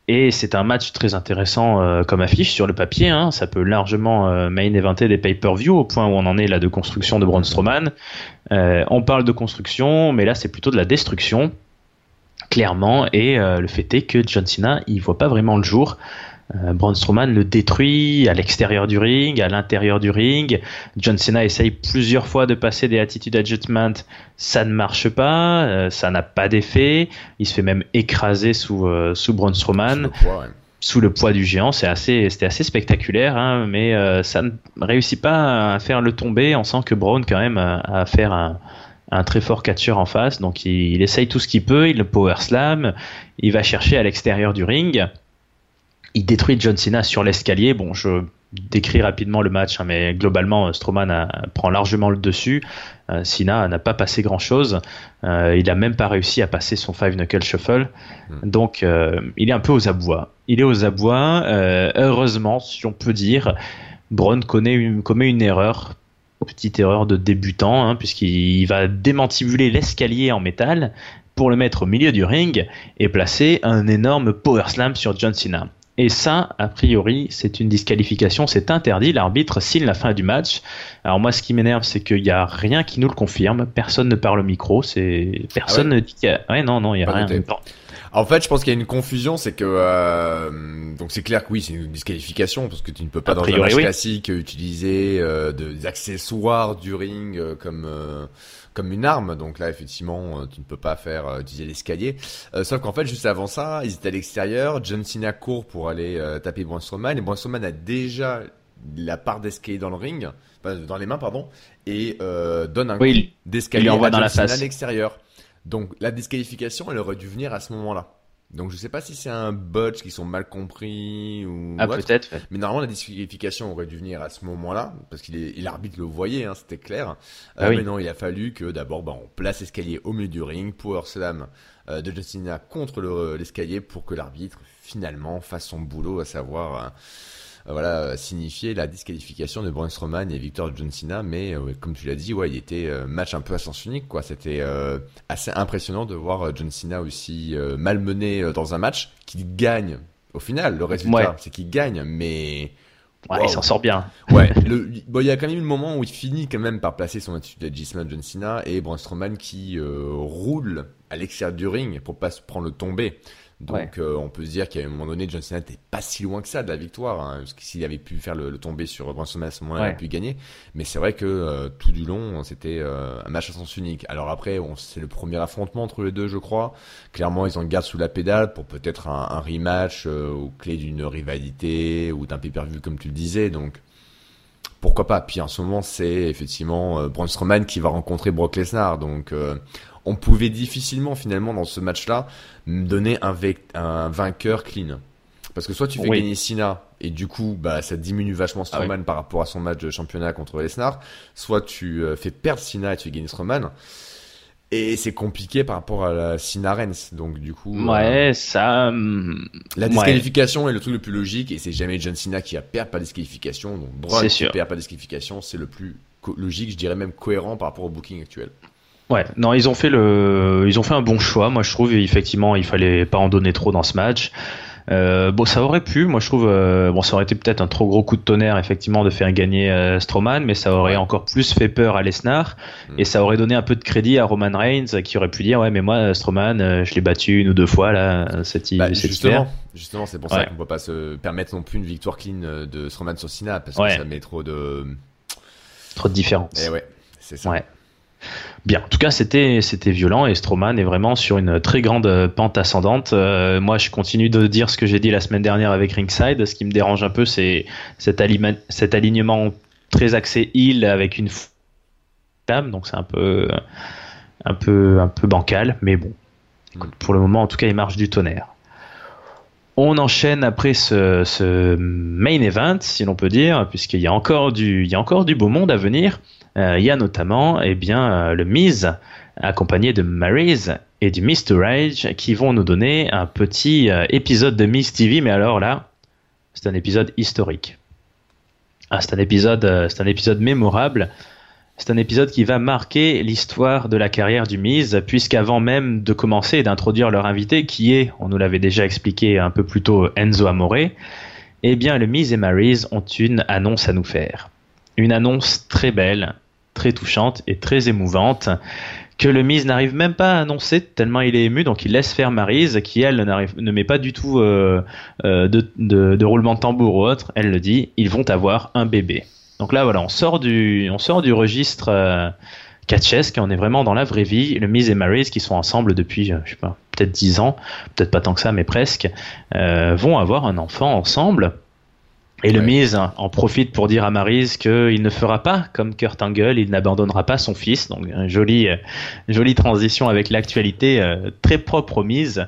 Et c'est un match très intéressant euh, comme affiche sur le papier. Hein. Ça peut largement euh, main eventer des pay-per-view au point où on en est là de construction de Braun Strowman. on parle de construction, mais là c'est plutôt de la destruction, clairement. Et le fait est que John Cena, il voit pas vraiment le jour. Euh, Braun Strowman le détruit à l'extérieur du ring, à l'intérieur du ring. John Cena essaye plusieurs fois de passer des attitude adjustment, ça ne marche pas, euh, ça n'a pas d'effet. Il se fait même écraser sous euh, sous Braun Strowman. Sous le poids, du géant, c'est assez, c'était assez spectaculaire, hein, mais ça ne réussit pas à faire le tomber. On sent que Braun quand même a, à faire un, un très fort catcheur en face, donc il, il essaye tout ce qu'il peut, il le power slam, il va chercher à l'extérieur du ring il détruit John Cena sur l'escalier. Bon, je décris rapidement le match, hein, mais globalement, Strowman prend largement le dessus. Euh, Cena n'a pas passé grand chose. Euh, il a même pas réussi à passer son five knuckle shuffle. Hmm. Donc, euh, il est un peu aux abois. Il est aux abois. heureusement, si on peut dire, Braun commet une erreur. Petite erreur de débutant, hein, puisqu'il va démantibuler l'escalier en métal pour le mettre au milieu du ring et placer un énorme power slam sur John Cena. Et ça, a priori, c'est une disqualification, c'est interdit. L'arbitre signe la fin du match. Alors moi, ce qui m'énerve, c'est qu'il n'y a rien qui nous le confirme. Personne ne parle au micro. C'est personne ah ne dit qu'il y a. Ouais, non, non, il y a rien. En fait, je pense qu'il y a une confusion, c'est que euh, donc c'est clair que oui, c'est une disqualification parce que tu ne peux pas dans un match classique utiliser euh, des accessoires du ring euh, comme euh, comme une arme. Donc là, effectivement, euh, tu ne peux pas faire euh, utiliser l'escalier. Euh, sauf qu'en fait, juste avant ça, ils étaient à l'extérieur. John Cena court pour aller taper Braun Strowman. Et Braun Strowman a déjà la part d'escalier dans le ring, dans les mains, pardon, et donne un coup d'escalier à John Cena à l'extérieur. Donc la disqualification, elle aurait dû venir à ce moment-là. Donc je sais pas si c'est un botch qui sont mal compris ou ah peut-être. Mais normalement la disqualification aurait dû venir à ce moment-là parce qu'il est l'arbitre le voyait, hein, c'était clair. Ah euh, Mais non, il a fallu que d'abord bah, on place l'escalier au milieu du ring, power slam euh, de Justina contre l'escalier pour que l'arbitre finalement fasse son boulot, à savoir euh, voilà, signifier la disqualification de Braun Strowman et Victor John Cena. Mais euh, comme tu l'as dit, ouais, il était euh, match un peu à sens unique, quoi. C'était assez impressionnant de voir John Cena aussi malmené dans un match qui gagne. Au final, le résultat, c'est qu'il gagne, mais Ouais, il s'en sort bien. Ouais, bon, il y a quand même eu le moment où il finit quand même par placer son attitude à John Cena et Braun Strowman qui roule à l'extérieur du ring pour pas se prendre le tombé. Donc euh, on peut se dire qu'à un moment donné, John Cena n'était pas si loin que ça de la victoire, hein, parce que s'il avait pu faire le, tomber sur Strowman à ce moment-là, il aurait pu gagner. Mais c'est vrai que euh, tout du long, c'était euh, un match à sens unique. Alors après, c'est le premier affrontement entre les deux, je crois. Clairement, ils en gardent sous la pédale pour peut-être un, un, rematch au clé d'une rivalité ou d'un pay-per-view, comme tu le disais. Donc pourquoi pas? Puis en ce moment, c'est effectivement Braun Strowman qui va rencontrer Brock Lesnar, donc on pouvait difficilement finalement dans ce match-là donner un, un vainqueur clean. Parce que soit tu fais gagner Sina et du coup bah ça diminue vachement ah Strowman par rapport à son match de championnat contre Lesnar, soit tu euh, fais perdre Sina et tu fais gagner Strowman. Et c'est compliqué par rapport à la Sina Rens. Donc du coup, euh, ouais, ça. La disqualification est le truc le plus logique et c'est jamais John Cena qui a perdu par disqualification. Donc Braun qui perd par disqualification, c'est le plus logique, je dirais même cohérent par rapport au booking actuel. Ouais, non, ils ont fait le, ils ont fait un bon choix. Moi, je trouve effectivement, il fallait pas en donner trop dans ce match. Euh, bon, ça aurait pu. Moi, je trouve, euh, bon, ça aurait été peut-être un trop gros coup de tonnerre, effectivement, de faire gagner euh, Strowman, mais ça aurait encore plus fait peur à Lesnar mm. et ça aurait donné un peu de crédit à Roman Reigns, qui aurait pu dire, ouais, mais moi, Strowman, je l'ai battu une ou deux fois là, cette, bah, justement, justement, c'est pour ça qu'on peut pas se permettre non plus une victoire clean de Strowman sur Cena parce que ça met trop de trop de différence. Et eh ouais, c'est ça. Ouais. Bien, en tout cas, c'était violent et Strowman est vraiment sur une très grande pente ascendante. Euh, moi, je continue de dire ce que j'ai dit la semaine dernière avec Ringside. Ce qui me dérange un peu, c'est cet, alignement très axé heel avec une femme, donc c'est un peu bancal, mais bon. pour le moment, en tout cas, il marche du tonnerre. On enchaîne après ce, main event, si l'on peut dire, puisqu'il y a encore du beau monde à venir. Euh, il y a notamment eh bien, euh, le Miz accompagné de Maryse et du Mr. Rage qui vont nous donner un petit euh, épisode de Miz TV, mais alors là, c'est un épisode historique. Ah, c'est un épisode, un épisode mémorable. C'est un épisode qui va marquer l'histoire de la carrière du Miz, puisqu'avant même de commencer et d'introduire leur invité, qui est, on nous l'avait déjà expliqué un peu plus tôt, Enzo Amore, eh bien le Miz et Maryse ont une annonce à nous faire. Une annonce très belle, très touchante et très émouvante que le Miz n'arrive même pas à annoncer tellement il est ému, donc il laisse faire Maryse qui elle ne met pas du tout euh, euh, de, de, roulement de tambour ou autre. Elle le dit, ils vont avoir un bébé. Donc là voilà, on sort du, on sort du registre euh, catchesque, on est vraiment dans la vraie vie. Le Miz et Maryse qui sont ensemble depuis, je sais pas, peut-être 10 ans, peut-être pas tant que ça, mais presque, vont avoir un enfant ensemble. Et le Miz en profite pour dire à Maryse qu'il ne fera pas comme Kurt Angle, il n'abandonnera pas son fils. Donc, une jolie, euh, jolie transition avec l'actualité euh, très propre au Miz.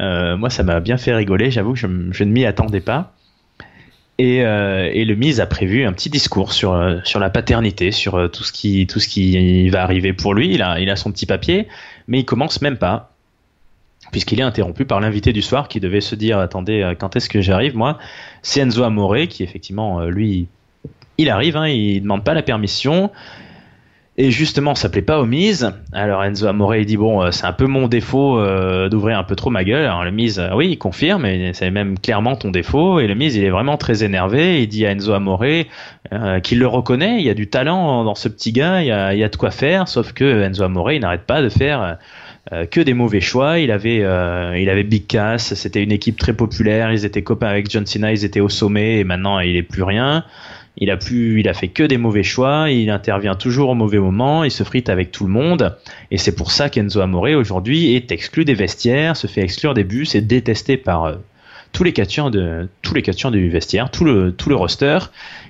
Euh, moi, ça m'a bien fait rigoler. J'avoue que je, ne m'y attendais pas. Et, et, le Miz a prévu un petit discours sur, sur la paternité, sur tout ce, qui, tout ce qui va arriver pour lui. Il a, il a son petit papier, mais il commence même pas puisqu'il est interrompu par l'invité du soir qui devait se dire attendez euh, quand est-ce que j'arrive moi? C'est Enzo Amore qui effectivement euh, lui il arrive hein, il demande pas la permission. Et justement ça plaît pas aux mises. Alors Enzo Amore il dit bon euh, c'est un peu mon défaut d'ouvrir un peu trop ma gueule. Alors le mise oui il confirme et c'est même clairement ton défaut. Et le mise il est vraiment très énervé. Il dit à Enzo Amore qu'il le reconnaît. Il y a du talent dans ce petit gars. Il y a, de quoi faire. Sauf que Enzo Amore il n'arrête pas de faire que des mauvais choix. Il avait, euh, il avait Big Cass, c'était une équipe très populaire. Ils étaient copains avec John Cena, ils étaient au sommet et maintenant il est plus rien. Il a plus, il a fait que des mauvais choix. Il intervient toujours au mauvais moment. Il se frite avec tout le monde. Et c'est pour ça qu'Enzo Amore aujourd'hui est exclu des vestiaires, se fait exclure des bus, est détesté par euh, tous les catcheurs de tous les catcheurs du vestiaire, tout le tout le roster.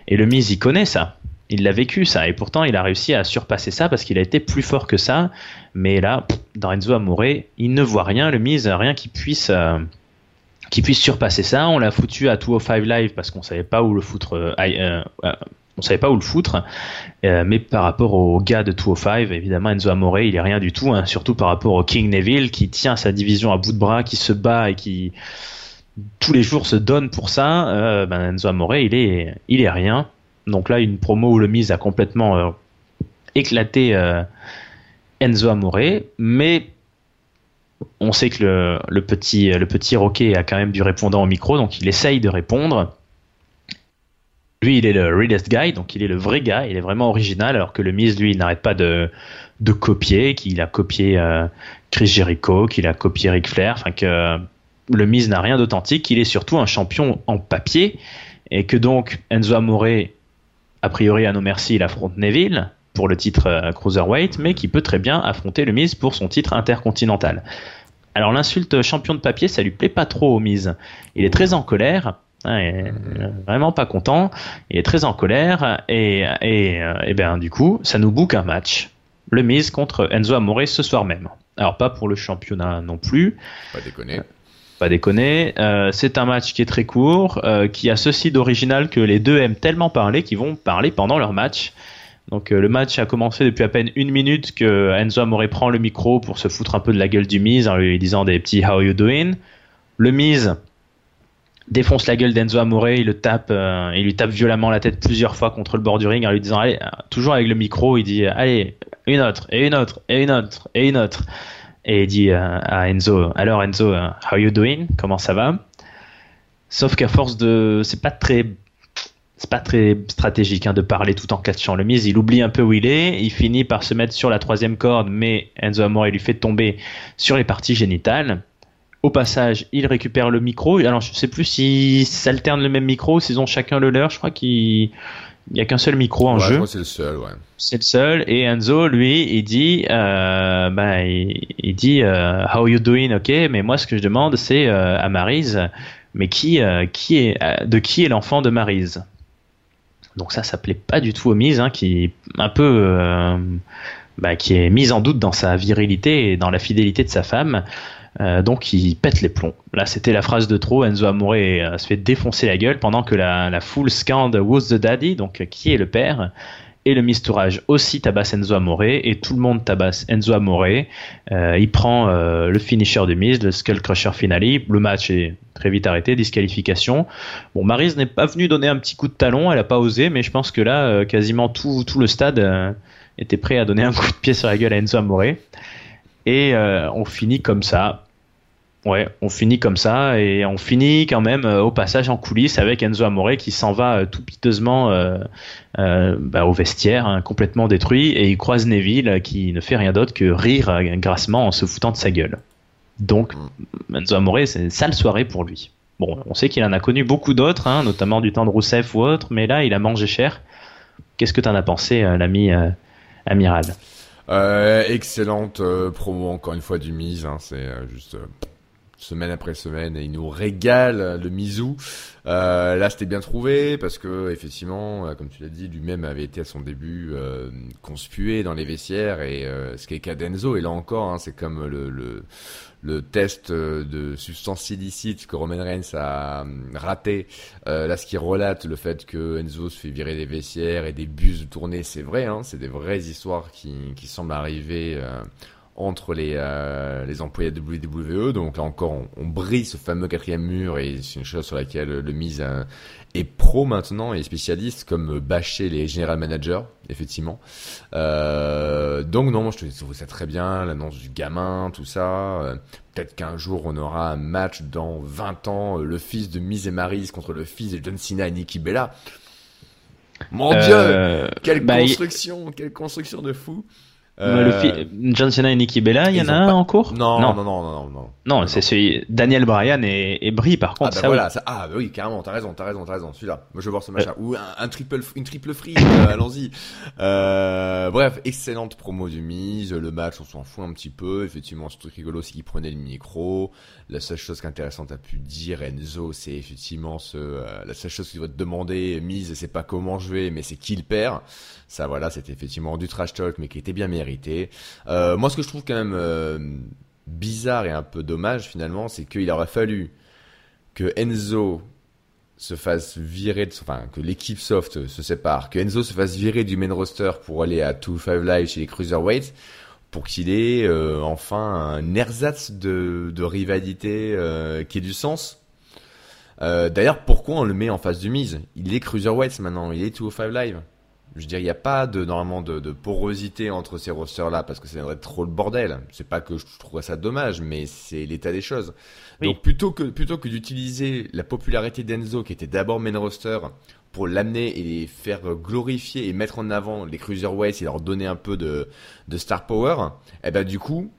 Et le Miz, il connaît ça il l'a vécu ça. Et pourtant il a réussi à surpasser ça parce qu'il a été plus fort que ça. Mais là dans Enzo Amore il ne voit rien le mise rien qui puisse euh, qui puisse surpasser ça. On l'a foutu à 205 live parce qu'on savait pas où le foutre euh, euh, savait pas où le foutre. Mais par rapport au gars de 205 évidemment Enzo Amore il est rien du tout hein, surtout par rapport au King Neville qui tient sa division à bout de bras qui se bat et qui tous les jours se donne pour ça. Ben Enzo Amore il est il est rien donc là, une promo où le Miz a complètement euh, éclaté euh, Enzo Amore, mais on sait que le, petit, le petit Rocket a quand même du répondant au micro, donc il essaye de répondre. Lui, il est le realest guy, donc il est le vrai gars, il est vraiment original, alors que le Miz, lui, n'arrête pas de, copier, qu'il a copié euh, Chris Jericho, qu'il a copié Ric Flair, enfin que le Miz n'a rien d'authentique, il est surtout un champion en papier, et que donc Enzo Amore a priori, à nos merci, il affronte Neville pour le titre euh, Cruiserweight, mais qui peut très bien affronter le Miz pour son titre intercontinental. Alors l'insulte champion de papier, ça lui plaît pas trop au Miz. Il est très en colère, hein, vraiment pas content. Il est très en colère et, et, euh, et ben du coup, ça nous boucle un match. Le Miz contre Enzo Amore ce soir même. Alors pas pour le championnat non plus. Pas déconner pas déconner. Euh, c'est un match qui est très court, euh, qui a ceci d'original que les deux aiment tellement parler qu'ils vont parler pendant leur match. Donc euh, le match a commencé depuis à peine une minute que Enzo Amore prend le micro pour se foutre un peu de la gueule du Miz en lui disant des petits How you doing? Le Miz défonce la gueule d'Enzo Amore, il le tape, il lui tape violemment la tête plusieurs fois contre le bord du ring en lui disant allez, toujours avec le micro, il dit allez une autre et une autre et une autre et une autre il dit à Enzo alors Enzo uh, how you doing? Comment ça va? Sauf qu'à force de c'est pas très c'est pas très stratégique hein, de parler tout en catchant le mise. Il oublie un peu où il est. Il finit par se mettre sur la troisième corde mais Enzo Amore lui fait tomber sur les parties génitales. Au passage, il récupère le micro. Alors, je sais plus s'ils s'alternent le même micro, s'ils ont chacun le leur. Je crois qu'il il y a qu'un seul micro en jeu. C'est le seul, ouais. C'est le seul. Et Enzo, lui, il dit, euh, bah, il, dit, euh, how you doing, ok. Mais moi, ce que je demande, c'est euh, à Marise, mais qui, euh, qui est, euh, de qui est l'enfant de Marise Donc ça, ça plaît pas du tout aux mises, hein, qui un peu, bah, qui est mise en doute dans sa virilité et dans la fidélité de sa femme. Euh, donc il pète les plombs. Là, c'était la phrase de trop. Enzo Amore euh, se fait défoncer la gueule pendant que la, foule scande Who's the Daddy, donc euh, qui est le père. Et le mistourage aussi tabasse Enzo Amore et tout le monde tabasse Enzo Amore. il prend le finisher de mise, le Skull Crusher Finale. Le match est très vite arrêté, disqualification. Bon, Maryse n'est pas venue donner un petit coup de talon, elle a pas osé, mais je pense que là, quasiment tout, tout le stade était prêt à donner un coup de pied sur la gueule à Enzo Amore. Et on finit comme ça, Ouais, on finit comme ça et on finit quand même euh, au passage en coulisses avec Enzo Amore qui s'en va euh, tout piteusement euh, bah, au vestiaire, hein, complètement détruit, et il croise Neville qui ne fait rien d'autre que rire grassement en se foutant de sa gueule. Donc. Enzo Amore, c'est une sale soirée pour lui. Bon, on sait qu'il en a connu beaucoup d'autres, hein, notamment du temps de Rousseff ou autre, mais là, il a mangé cher. Qu'est-ce que tu en as pensé, l'ami amiral? Excellente promo encore une fois du mise, hein, c'est juste semaine après semaine et il nous régale le Mizou. Euh, là, c'était bien trouvé parce que effectivement, euh, comme tu l'as dit, lui-même avait été à son début euh, conspué dans les vestiaires et euh, ce qui est Cadenzo. Et là encore, hein, c'est comme le, le, le, test de substance illicite que Roman Reigns a raté. là, ce qui relate le fait que Enzo se fait virer des vestiaires et des bus de tournée, c'est vrai. Hein, c'est des vraies histoires qui, qui semblent arriver entre les, euh, les employés de WWE. Donc là encore, on, on, brille ce fameux quatrième mur et c'est une chose sur laquelle le mise euh, est pro maintenant et spécialiste, comme bâcher les general managers, effectivement. Euh, donc non, je trouve ça très bien, l'annonce du gamin, tout ça. Euh, peut-être qu'un jour on aura un match dans 20 ans, le fils de Miz et Maryse contre le fils de John Cena et Nikki Bella. Mon dieu, quelle bah, construction, quelle construction de fou. Euh, John Cena et Nikki Bella, il y en a un en cours? Non, non, non, non, non, non. Non, c'est celui Daniel Bryan et, et Brie par contre. Ah bah voilà, Ça, ah bah oui, carrément, t'as raison, t'as raison, t'as raison. Celui-là, moi je veux voir ce machin. Ou un, triple, une triple free, euh, allons-y. Euh, bref, excellente promo du mise. Le match, on s'en fout un petit peu. Effectivement, ce truc rigolo, c'est qu'il prenait le micro. La seule chose qu'intéressante a pu dire Enzo, c'est effectivement ce, euh, la seule chose qu'il va te demander, mise, c'est pas comment jouer, mais c'est qui le perd. Ça, voilà, c'était effectivement du trash talk, mais qui était bien Euh, moi, ce que je trouve quand même euh, bizarre et un peu dommage finalement, c'est qu'il aurait fallu que Enzo se fasse virer, enfin que l'équipe soft se sépare, que Enzo se fasse virer du main roster pour aller à 2-5 Live chez les Cruiserweights, pour qu'il ait euh, enfin un ersatz de, de rivalité qui ait du sens. D'ailleurs, pourquoi on le met en face du mise Il est Cruiserweights maintenant, il est 2-5 Live. Je veux dire, il n'y a pas de, normalement de, de porosité entre ces rosters-là parce que ça viendrait trop le bordel. C'est pas que je trouverais ça dommage, mais c'est l'état des choses. Donc plutôt que, plutôt que d'utiliser la popularité d'Enzo, qui était d'abord main roster, pour l'amener et les faire glorifier et mettre en avant les cruiserweights et leur donner un peu de, de star power, eh ben du coup,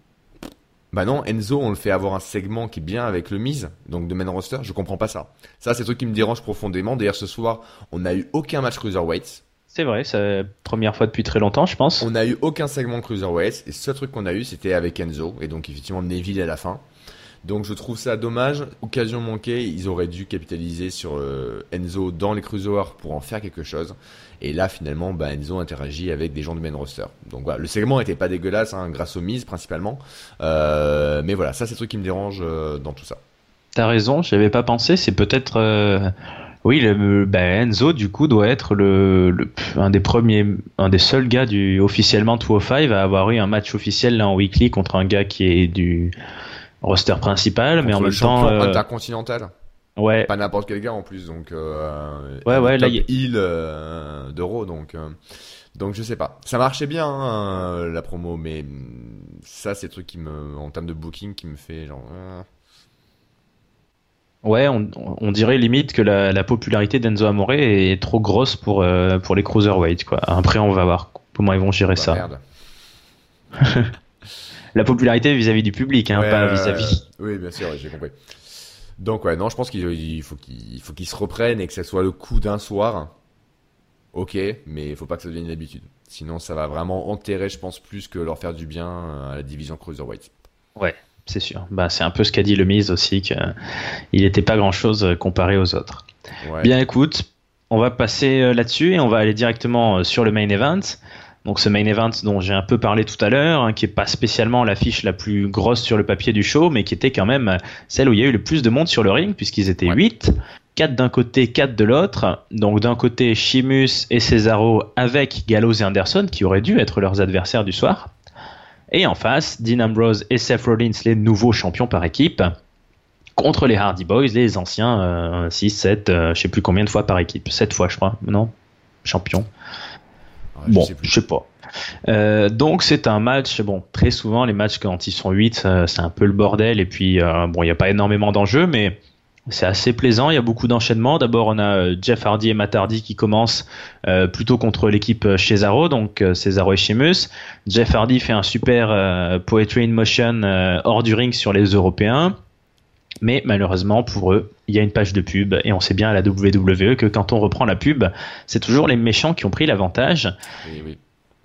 bah non, Enzo, on le fait avoir un segment qui est bien avec le mise, donc de main roster, je comprends pas ça. Ça, c'est un truc qui me dérange profondément. D'ailleurs, ce soir, on n'a eu aucun match cruiserweights. C'est vrai, c'est la première fois depuis très longtemps, je pense. On n'a eu aucun segment Cruiserweight, et ce truc qu'on a eu, c'était avec Enzo, et donc effectivement Neville à la fin. Donc je trouve ça dommage, occasion manquée, ils auraient dû capitaliser sur euh, Enzo dans les Cruisers pour en faire quelque chose. Et là finalement, bah, Enzo interagit avec des gens de main roster. Donc voilà, le segment était pas dégueulasse, hein, grâce aux mises principalement. Euh, mais voilà, ça c'est le truc qui me dérange euh, dans tout ça. T'as raison, j'y avais pas pensé, c'est peut-être oui, le, ben Enzo du coup doit être le, un des premiers, un des seuls gars du officiellement 205 à avoir eu un match officiel là en weekly contre un gars qui est du roster principal, mais en même temps euh... intercontinental. Ouais. Pas n'importe quel gars en plus, donc euh, ouais ouais là il euh, d'euros donc. Euh, donc je sais pas. Ça marchait bien hein, la promo, mais ça c'est le truc qui me, en termes de booking, qui me fait genre. Ouais, on, dirait limite que la, popularité d'Enzo Amore est trop grosse pour, euh, pour les cruiserweights. Quoi. Après, on va voir comment ils vont gérer bah, ça. la popularité vis-à-vis du public, hein, pas vis-à-vis. oui, bien sûr, j'ai compris. Donc ouais, non, je pense qu'il faut qu'il faut qu'ils se reprennent et que ça soit le coup d'un soir. Ok, mais il faut pas que ça devienne une habitude. Sinon, ça va vraiment enterrer, je pense, plus que leur faire du bien à la division cruiserweight. Ouais, c'est sûr. Bah, c'est un peu ce qu'a dit le Miz aussi, qu'il n'était pas grand-chose euh, comparé aux autres. Bien écoute, on va passer euh, là-dessus et on va aller directement euh, sur le main event. Donc ce main event dont j'ai un peu parlé tout à l'heure, hein, qui est pas spécialement l'affiche la plus grosse sur le papier du show, mais qui était quand même celle où il y a eu le plus de monde sur le ring, puisqu'ils étaient 8, 4 d'un côté, 4 de l'autre. Donc d'un côté, Sheamus et Cesaro avec Gallows et Anderson, qui auraient dû être leurs adversaires du soir. Et en face, Dean Ambrose et Seth Rollins, les nouveaux champions par équipe, contre les Hardy Boys, les anciens 6, 7, je sais plus combien de fois par équipe. 7 fois, je crois, non? Champions. bon, je sais pas. Euh, donc c'est un match, bon, très souvent les matchs quand ils sont 8, c'est un peu le bordel et puis euh, bon, il n'y a pas énormément d'enjeux, mais c'est assez plaisant, il y a beaucoup d'enchaînements. D'abord, on a euh, Jeff Hardy et Matt Hardy qui commencent plutôt contre l'équipe Cesaro, donc Cesaro et Sheamus. Jeff Hardy fait un super Poetry in Motion hors du ring sur les Européens. Mais malheureusement pour eux, il y a une page de pub et on sait bien à la WWE que quand on reprend la pub, c'est toujours les méchants qui ont pris l'avantage.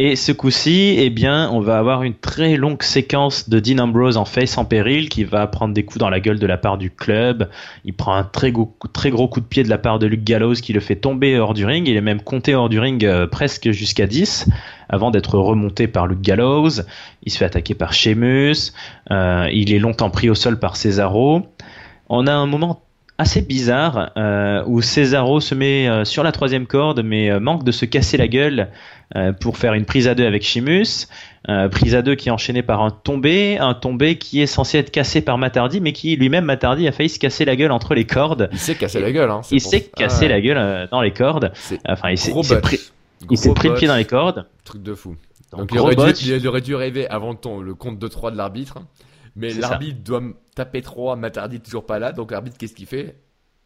Et ce coup-ci, eh bien, on va avoir une très longue séquence de Dean Ambrose en face en péril qui va prendre des coups dans la gueule de la part du club. Il prend un très gros, très gros coup de pied de la part de Luke Gallows qui le fait tomber hors du ring. Il est même compté hors du ring euh, presque jusqu'à 10 avant d'être remonté par Luke Gallows. Il se fait attaquer par Sheamus. Euh, il est longtemps pris au sol par Cesaro. On a un moment assez bizarre euh, où Cesaro se met euh, sur la troisième corde mais euh, manque de se casser la gueule pour faire une prise à deux avec Chimus. prise à deux qui est enchaînée par un tombé, un tombé qui est censé être cassé par Matardi mais qui lui-même Matardi a failli se casser la gueule entre les cordes. Il s'est cassé la gueule. Hein, il s'est cassé la gueule dans les cordes. Enfin il s'est pris, il s'est pris le pied dans les cordes. Truc de fou. Donc, il, aurait dû, il, aurait dû, rêver avant ton, le compte de 3 de l'arbitre. Mais l'arbitre doit taper 3, Matardi toujours pas là, donc l'arbitre qu'est-ce qu'il fait?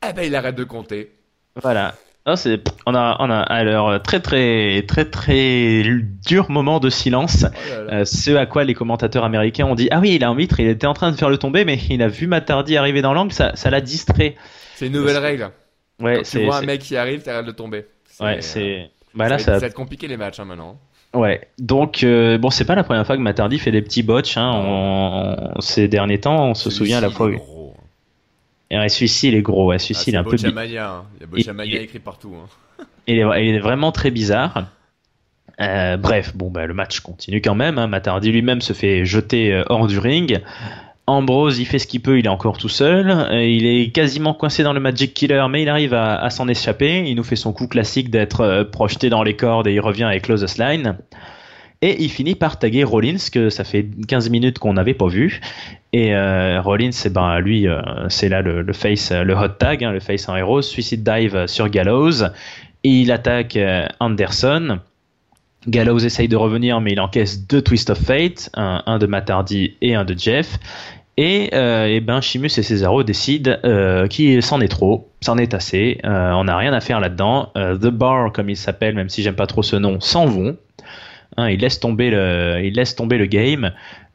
Eh ben il arrête de compter. Voilà. on a, on a alors très très très très dur moment de silence. Oh euh, ce à quoi les commentateurs américains ont dit ah oui il a un mitre, il était en train de faire le tomber mais il a vu Matardi arriver dans l'angle, ça, ça l'a distrait. C'est une nouvelle règle. Ouais, Quand tu vois un mec qui arrive, t'arrêtes de tomber. Ouais, c'est. Bah là, ça, va être compliqué les matchs hein, maintenant. Ouais, donc euh, bon, c'est pas la première fois que Matardi fait des petits botches hein, ces derniers temps. On se souvient à la fois. Gros. Et celui-ci, il est gros. Ouais, celui-ci, il est un peu. Bochamania, hein. Il y a Bochamania écrit partout. Hein. Il, est, il est vraiment très bizarre. Euh, bref, bon, bah, le match continue quand même. Hein. Matardi lui-même se fait jeter euh, hors du ring. Ambrose, il fait ce qu'il peut, il est encore tout seul. Euh, il est quasiment coincé dans le Magic Killer, mais il arrive à, s'en échapper. Il nous fait son coup classique d'être euh, projeté dans les cordes et il revient avec Closest Line. Et il finit par taguer Rollins, que ça fait 15 minutes qu'on n'avait pas vu. Et euh, Rollins, eh ben, lui, c'est là le, face, le hot tag, hein, le face en héros, suicide dive sur Gallows. il attaque Anderson. Gallows essaye de revenir, mais il encaisse deux Twist of Fate, un, de Matardi et un de Jeff. Et, euh, et ben Chimus et Cesaro décident euh, qu'il s'en est trop, s'en est assez, euh, on n'a rien à faire là-dedans. Euh, The Bar, comme il s'appelle, même si j'aime pas trop ce nom, s'en vont. Hein, ils laissent tomber le, ils laissent tomber le game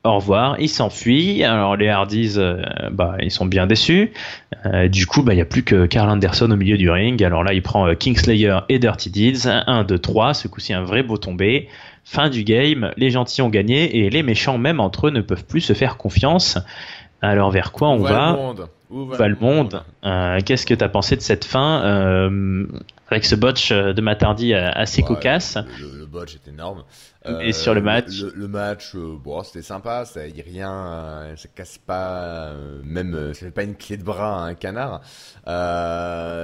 au revoir, il s'enfuit. Alors les Hardys, euh, bah, ils sont bien déçus. Euh, du coup, bah, il n'y a plus que Carl Anderson au milieu du ring. Alors là, il prend euh, Kingslayer et Dirty Deeds. 1, 2, 3. Ce coup-ci, un vrai beau tombé. Fin du game. Les gentils ont gagné et les méchants, même entre eux, ne peuvent plus se faire confiance. Alors vers quoi on va Où va, le monde, Qu'est-ce que tu as pensé de cette fin avec ce botch de Matardi assez cocasse? le, le, botch est énorme et sur le euh, match Le, match, euh, bon, c'était sympa, ça y rien, euh, ça casse pas, même, ça fait pas une clé de bras à un canard,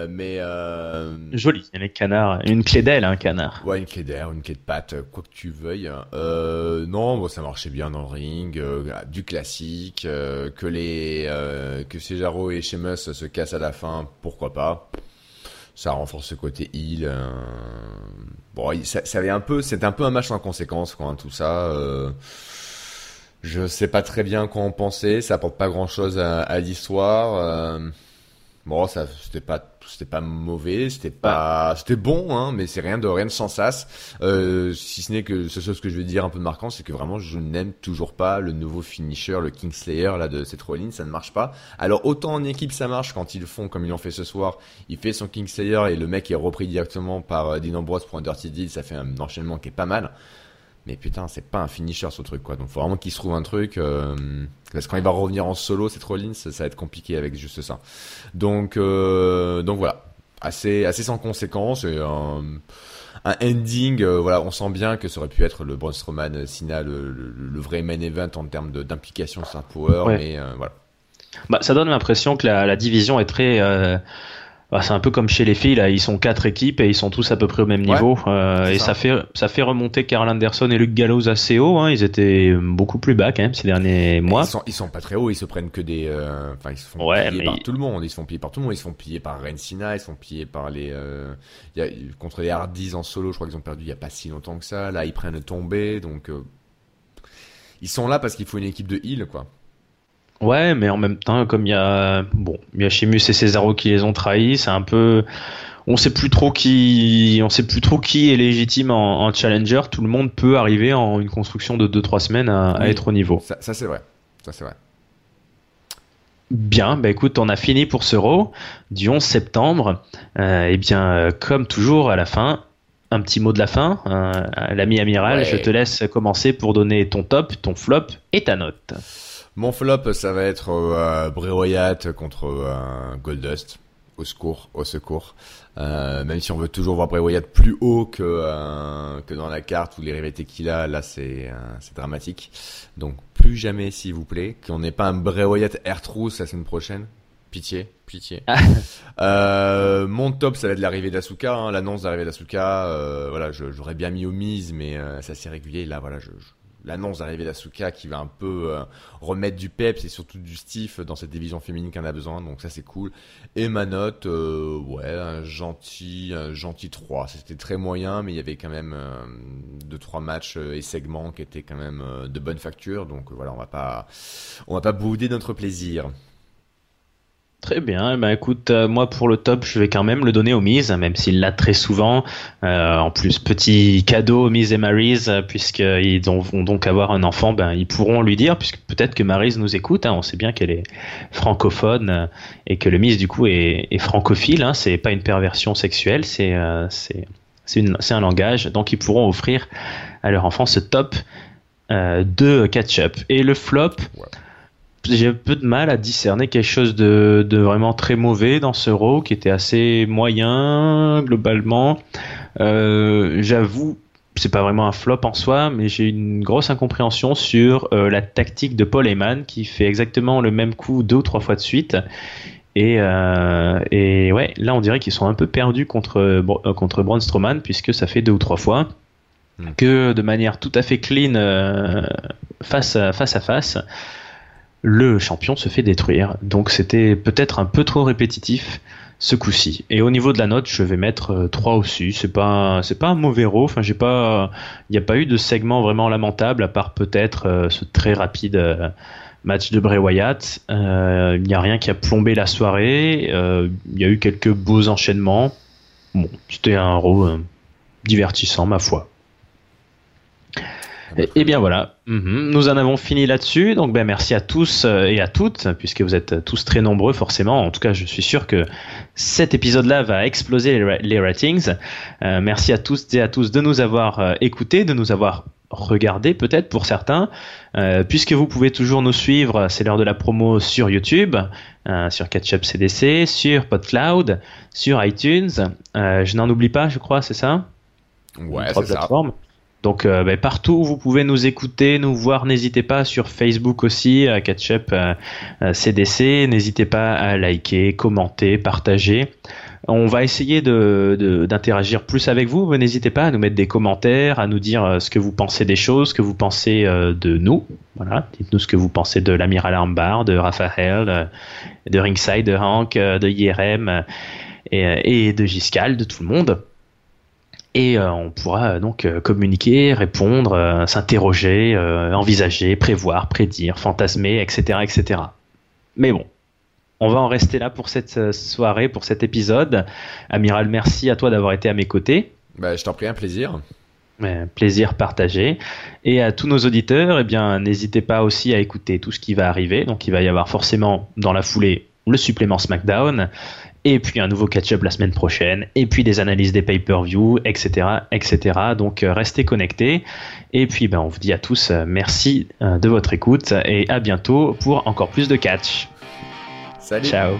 mais joli, il y a les canards, une clé d'aile, un canard. Ouais, une clé d'aile, une clé de patte, quoi que tu veuilles. non, bon, ça marchait bien dans le ring, du classique, que les, que Cesaro et Sheamus se cassent à la fin, pourquoi pas ça renforce ce côté heal. Euh... Bon, ça, un peu, c'était un peu un match en conséquence, quoi, hein, tout ça. Euh... Je sais pas très bien quoi en penser. Ça apporte pas grand chose à, à l'histoire. Euh... Bon, ça, c'était pas c'était pas mauvais, c'était pas, c'était bon, hein, mais c'est rien de rien de sans sas. Euh, si ce n'est que ce, ce que je vais dire un peu marquant, c'est que vraiment je n'aime toujours pas le nouveau finisher, le Kingslayer là de cette Rollins, ça ne marche pas. Alors autant en équipe ça marche quand ils font comme ils l'ont fait ce soir, il fait son Kingslayer et le mec est repris directement par euh, Dean Ambrose pour un Dirty Deal, ça fait un enchaînement qui est pas mal. Mais putain, c'est pas un finisher ce truc quoi. Donc faut vraiment qu'il se trouve un truc. Euh, parce que quand il va revenir en solo, cette Rollins, ça, ça va être compliqué avec juste ça. Donc euh, donc voilà, assez assez sans conséquence et un, un ending. Euh, voilà, on sent bien que ça aurait pu être le Braun Strowman Cena, le, le, vrai main event en termes d'implication sur Power, mais euh, voilà. Bah, ça donne l'impression que la, la, division est très bah, c'est un peu comme chez les filles, là, ils sont quatre équipes et ils sont tous à peu près au même niveau. Euh, et ça. fait, ça fait remonter Carl Anderson et Luc Gallows assez haut. Hein. Ils étaient beaucoup plus bas quand même ces derniers mois. Ils sont, ils sont pas très hauts, ils se prennent que des. Euh, enfin, ils se font piller par tout le monde. Ils se font piller par tout le monde. Ils se font piller par Rencina, ils se font piller par les. Euh, y a, contre les Hardys en solo, je crois qu'ils ont perdu il y a pas si longtemps que ça. Là, ils prennent tomber. Donc. ils sont là parce qu'il faut une équipe de heal, quoi. Ouais, mais en même temps, comme il y a bon, il y a Chimus et Cesaro qui les ont trahis, c'est un peu on sait plus trop qui on sait plus trop qui est légitime en, challenger. Tout le monde peut arriver en une construction de 2-3 semaines à, être au niveau. Ça, c'est vrai. Ça c'est vrai. Bien, bah écoute, on a fini pour ce Raw du 11 septembre. et euh, eh bien, euh, comme toujours, à la fin, un petit mot de la fin. Euh, l'ami amiral, je te laisse commencer pour donner ton top, ton flop et ta note. Mon flop, ça va être euh, Bray Wyatt contre euh, Goldust. Au secours, au secours. Euh, même si on veut toujours voir Bray Wyatt plus haut que euh, que dans la carte ou les rivalités qu'il a, là c'est c'est dramatique. Donc plus jamais, s'il vous plaît, qu'on n'ait pas un Bray Wyatt Air Trousse la semaine prochaine. Pitié, pitié. euh, mon top, ça va être l'arrivée d'Asuka, hein, l'annonce d'arrivée d'Asuka. voilà, j'aurais bien mis au mise, mais c'est assez régulier. Là, voilà, je l'annonce d'arrivée d'Asuka qui va un peu euh, remettre du peps et surtout du stiff dans cette division féminine qu'on a besoin. Donc ça c'est cool. Et ma note, euh, ouais, un gentil, un gentil 3. C'était très moyen, mais il y avait quand même euh, deux trois matchs et segments qui étaient quand même de bonne facture. Donc voilà, on va pas, on va pas bouder notre plaisir. Très bien. Eh ben, écoute, euh, moi pour le top, je vais quand même le donner aux Miz, même s'il l'a très souvent. Euh, en plus, petit cadeau aux Miz et Maryse, euh, puisqu'ils vont donc avoir un enfant, ben ils pourront lui dire, puisque peut-être que Maryse nous écoute. Hein, on sait bien qu'elle est francophone et que le Miz du coup est, francophile. Hein, c'est pas une perversion sexuelle, c'est c'est un langage. Donc ils pourront offrir à leur enfant ce top de catch-up. Et le flop j'ai un peu de mal à discerner quelque chose de, de, vraiment très mauvais dans ce row qui était assez moyen globalement. Euh, J'avoue, c'est pas vraiment un flop en soi, mais j'ai une grosse incompréhension sur euh, la tactique de Paul Heyman qui fait exactement le même coup deux ou trois fois de suite. Et, euh, et ouais, là on dirait qu'ils sont un peu perdus contre, contre Braun Strowman puisque ça fait deux ou trois fois hmm. que de manière tout à fait clean face à face, à face le champion se fait détruire. Donc c'était peut-être un peu trop répétitif ce coup-ci. Et au niveau de la note, je vais mettre 3 euh, aussi. C'est pas c'est pas un mauvais row. Enfin, j'ai pas il n'y a pas eu de segment vraiment lamentable à part peut-être euh, ce très rapide euh, match de Bray Wyatt. Il n'y a rien qui a plombé la soirée. Il y a eu quelques beaux enchaînements. Bon, c'était un row divertissant ma foi. Et, bien voilà, mhm. nous en avons fini là-dessus. Donc ben merci à tous euh, et à toutes, puisque vous êtes tous très nombreux forcément. En tout cas, je suis sûr que cet épisode-là va exploser les, ratings. Euh, merci à tous et à tous de nous avoir euh, écoutés, de nous avoir regardés peut-être pour certains, puisque vous pouvez toujours nous suivre. C'est l'heure de la promo sur YouTube, sur Catchup CDC, sur PodCloud, sur iTunes. je n'en oublie pas, je crois, c'est ça? Ouais, c'est ça. Donc euh, ben, partout où vous pouvez nous écouter, nous voir, n'hésitez pas sur Facebook aussi, à Catchup CDC, euh, euh, n'hésitez pas à liker, commenter, partager. On va essayer d'interagir de, plus avec vous. N'hésitez pas à nous mettre des commentaires, à nous dire ce que vous pensez des choses, ce que vous pensez de nous. Voilà, dites-nous ce que vous pensez de l'amiral Armbar, de Raphaël, de Ringside, de Hank, de IRM et, et de Giscal, de tout le monde et euh, on pourra euh, donc euh, communiquer, répondre, s'interroger, envisager, prévoir, prédire, fantasmer, etc., etc. Mais bon, on va en rester là pour cette soirée, pour cet épisode. Amiral, merci à toi d'avoir été à mes côtés. Bah, je t'en prie, un plaisir. plaisir partagé. Et à tous nos auditeurs, eh bien, n'hésitez pas aussi à écouter tout ce qui va arriver. Donc, il va y avoir forcément dans la foulée le supplément SmackDown et puis un nouveau catch-up la semaine prochaine, et puis des analyses des pay-per-view, etc., etc. Donc euh, restez connectés. Et puis ben, on vous dit à tous euh, merci euh, de votre écoute et à bientôt pour encore plus de catch. Salut. Ciao.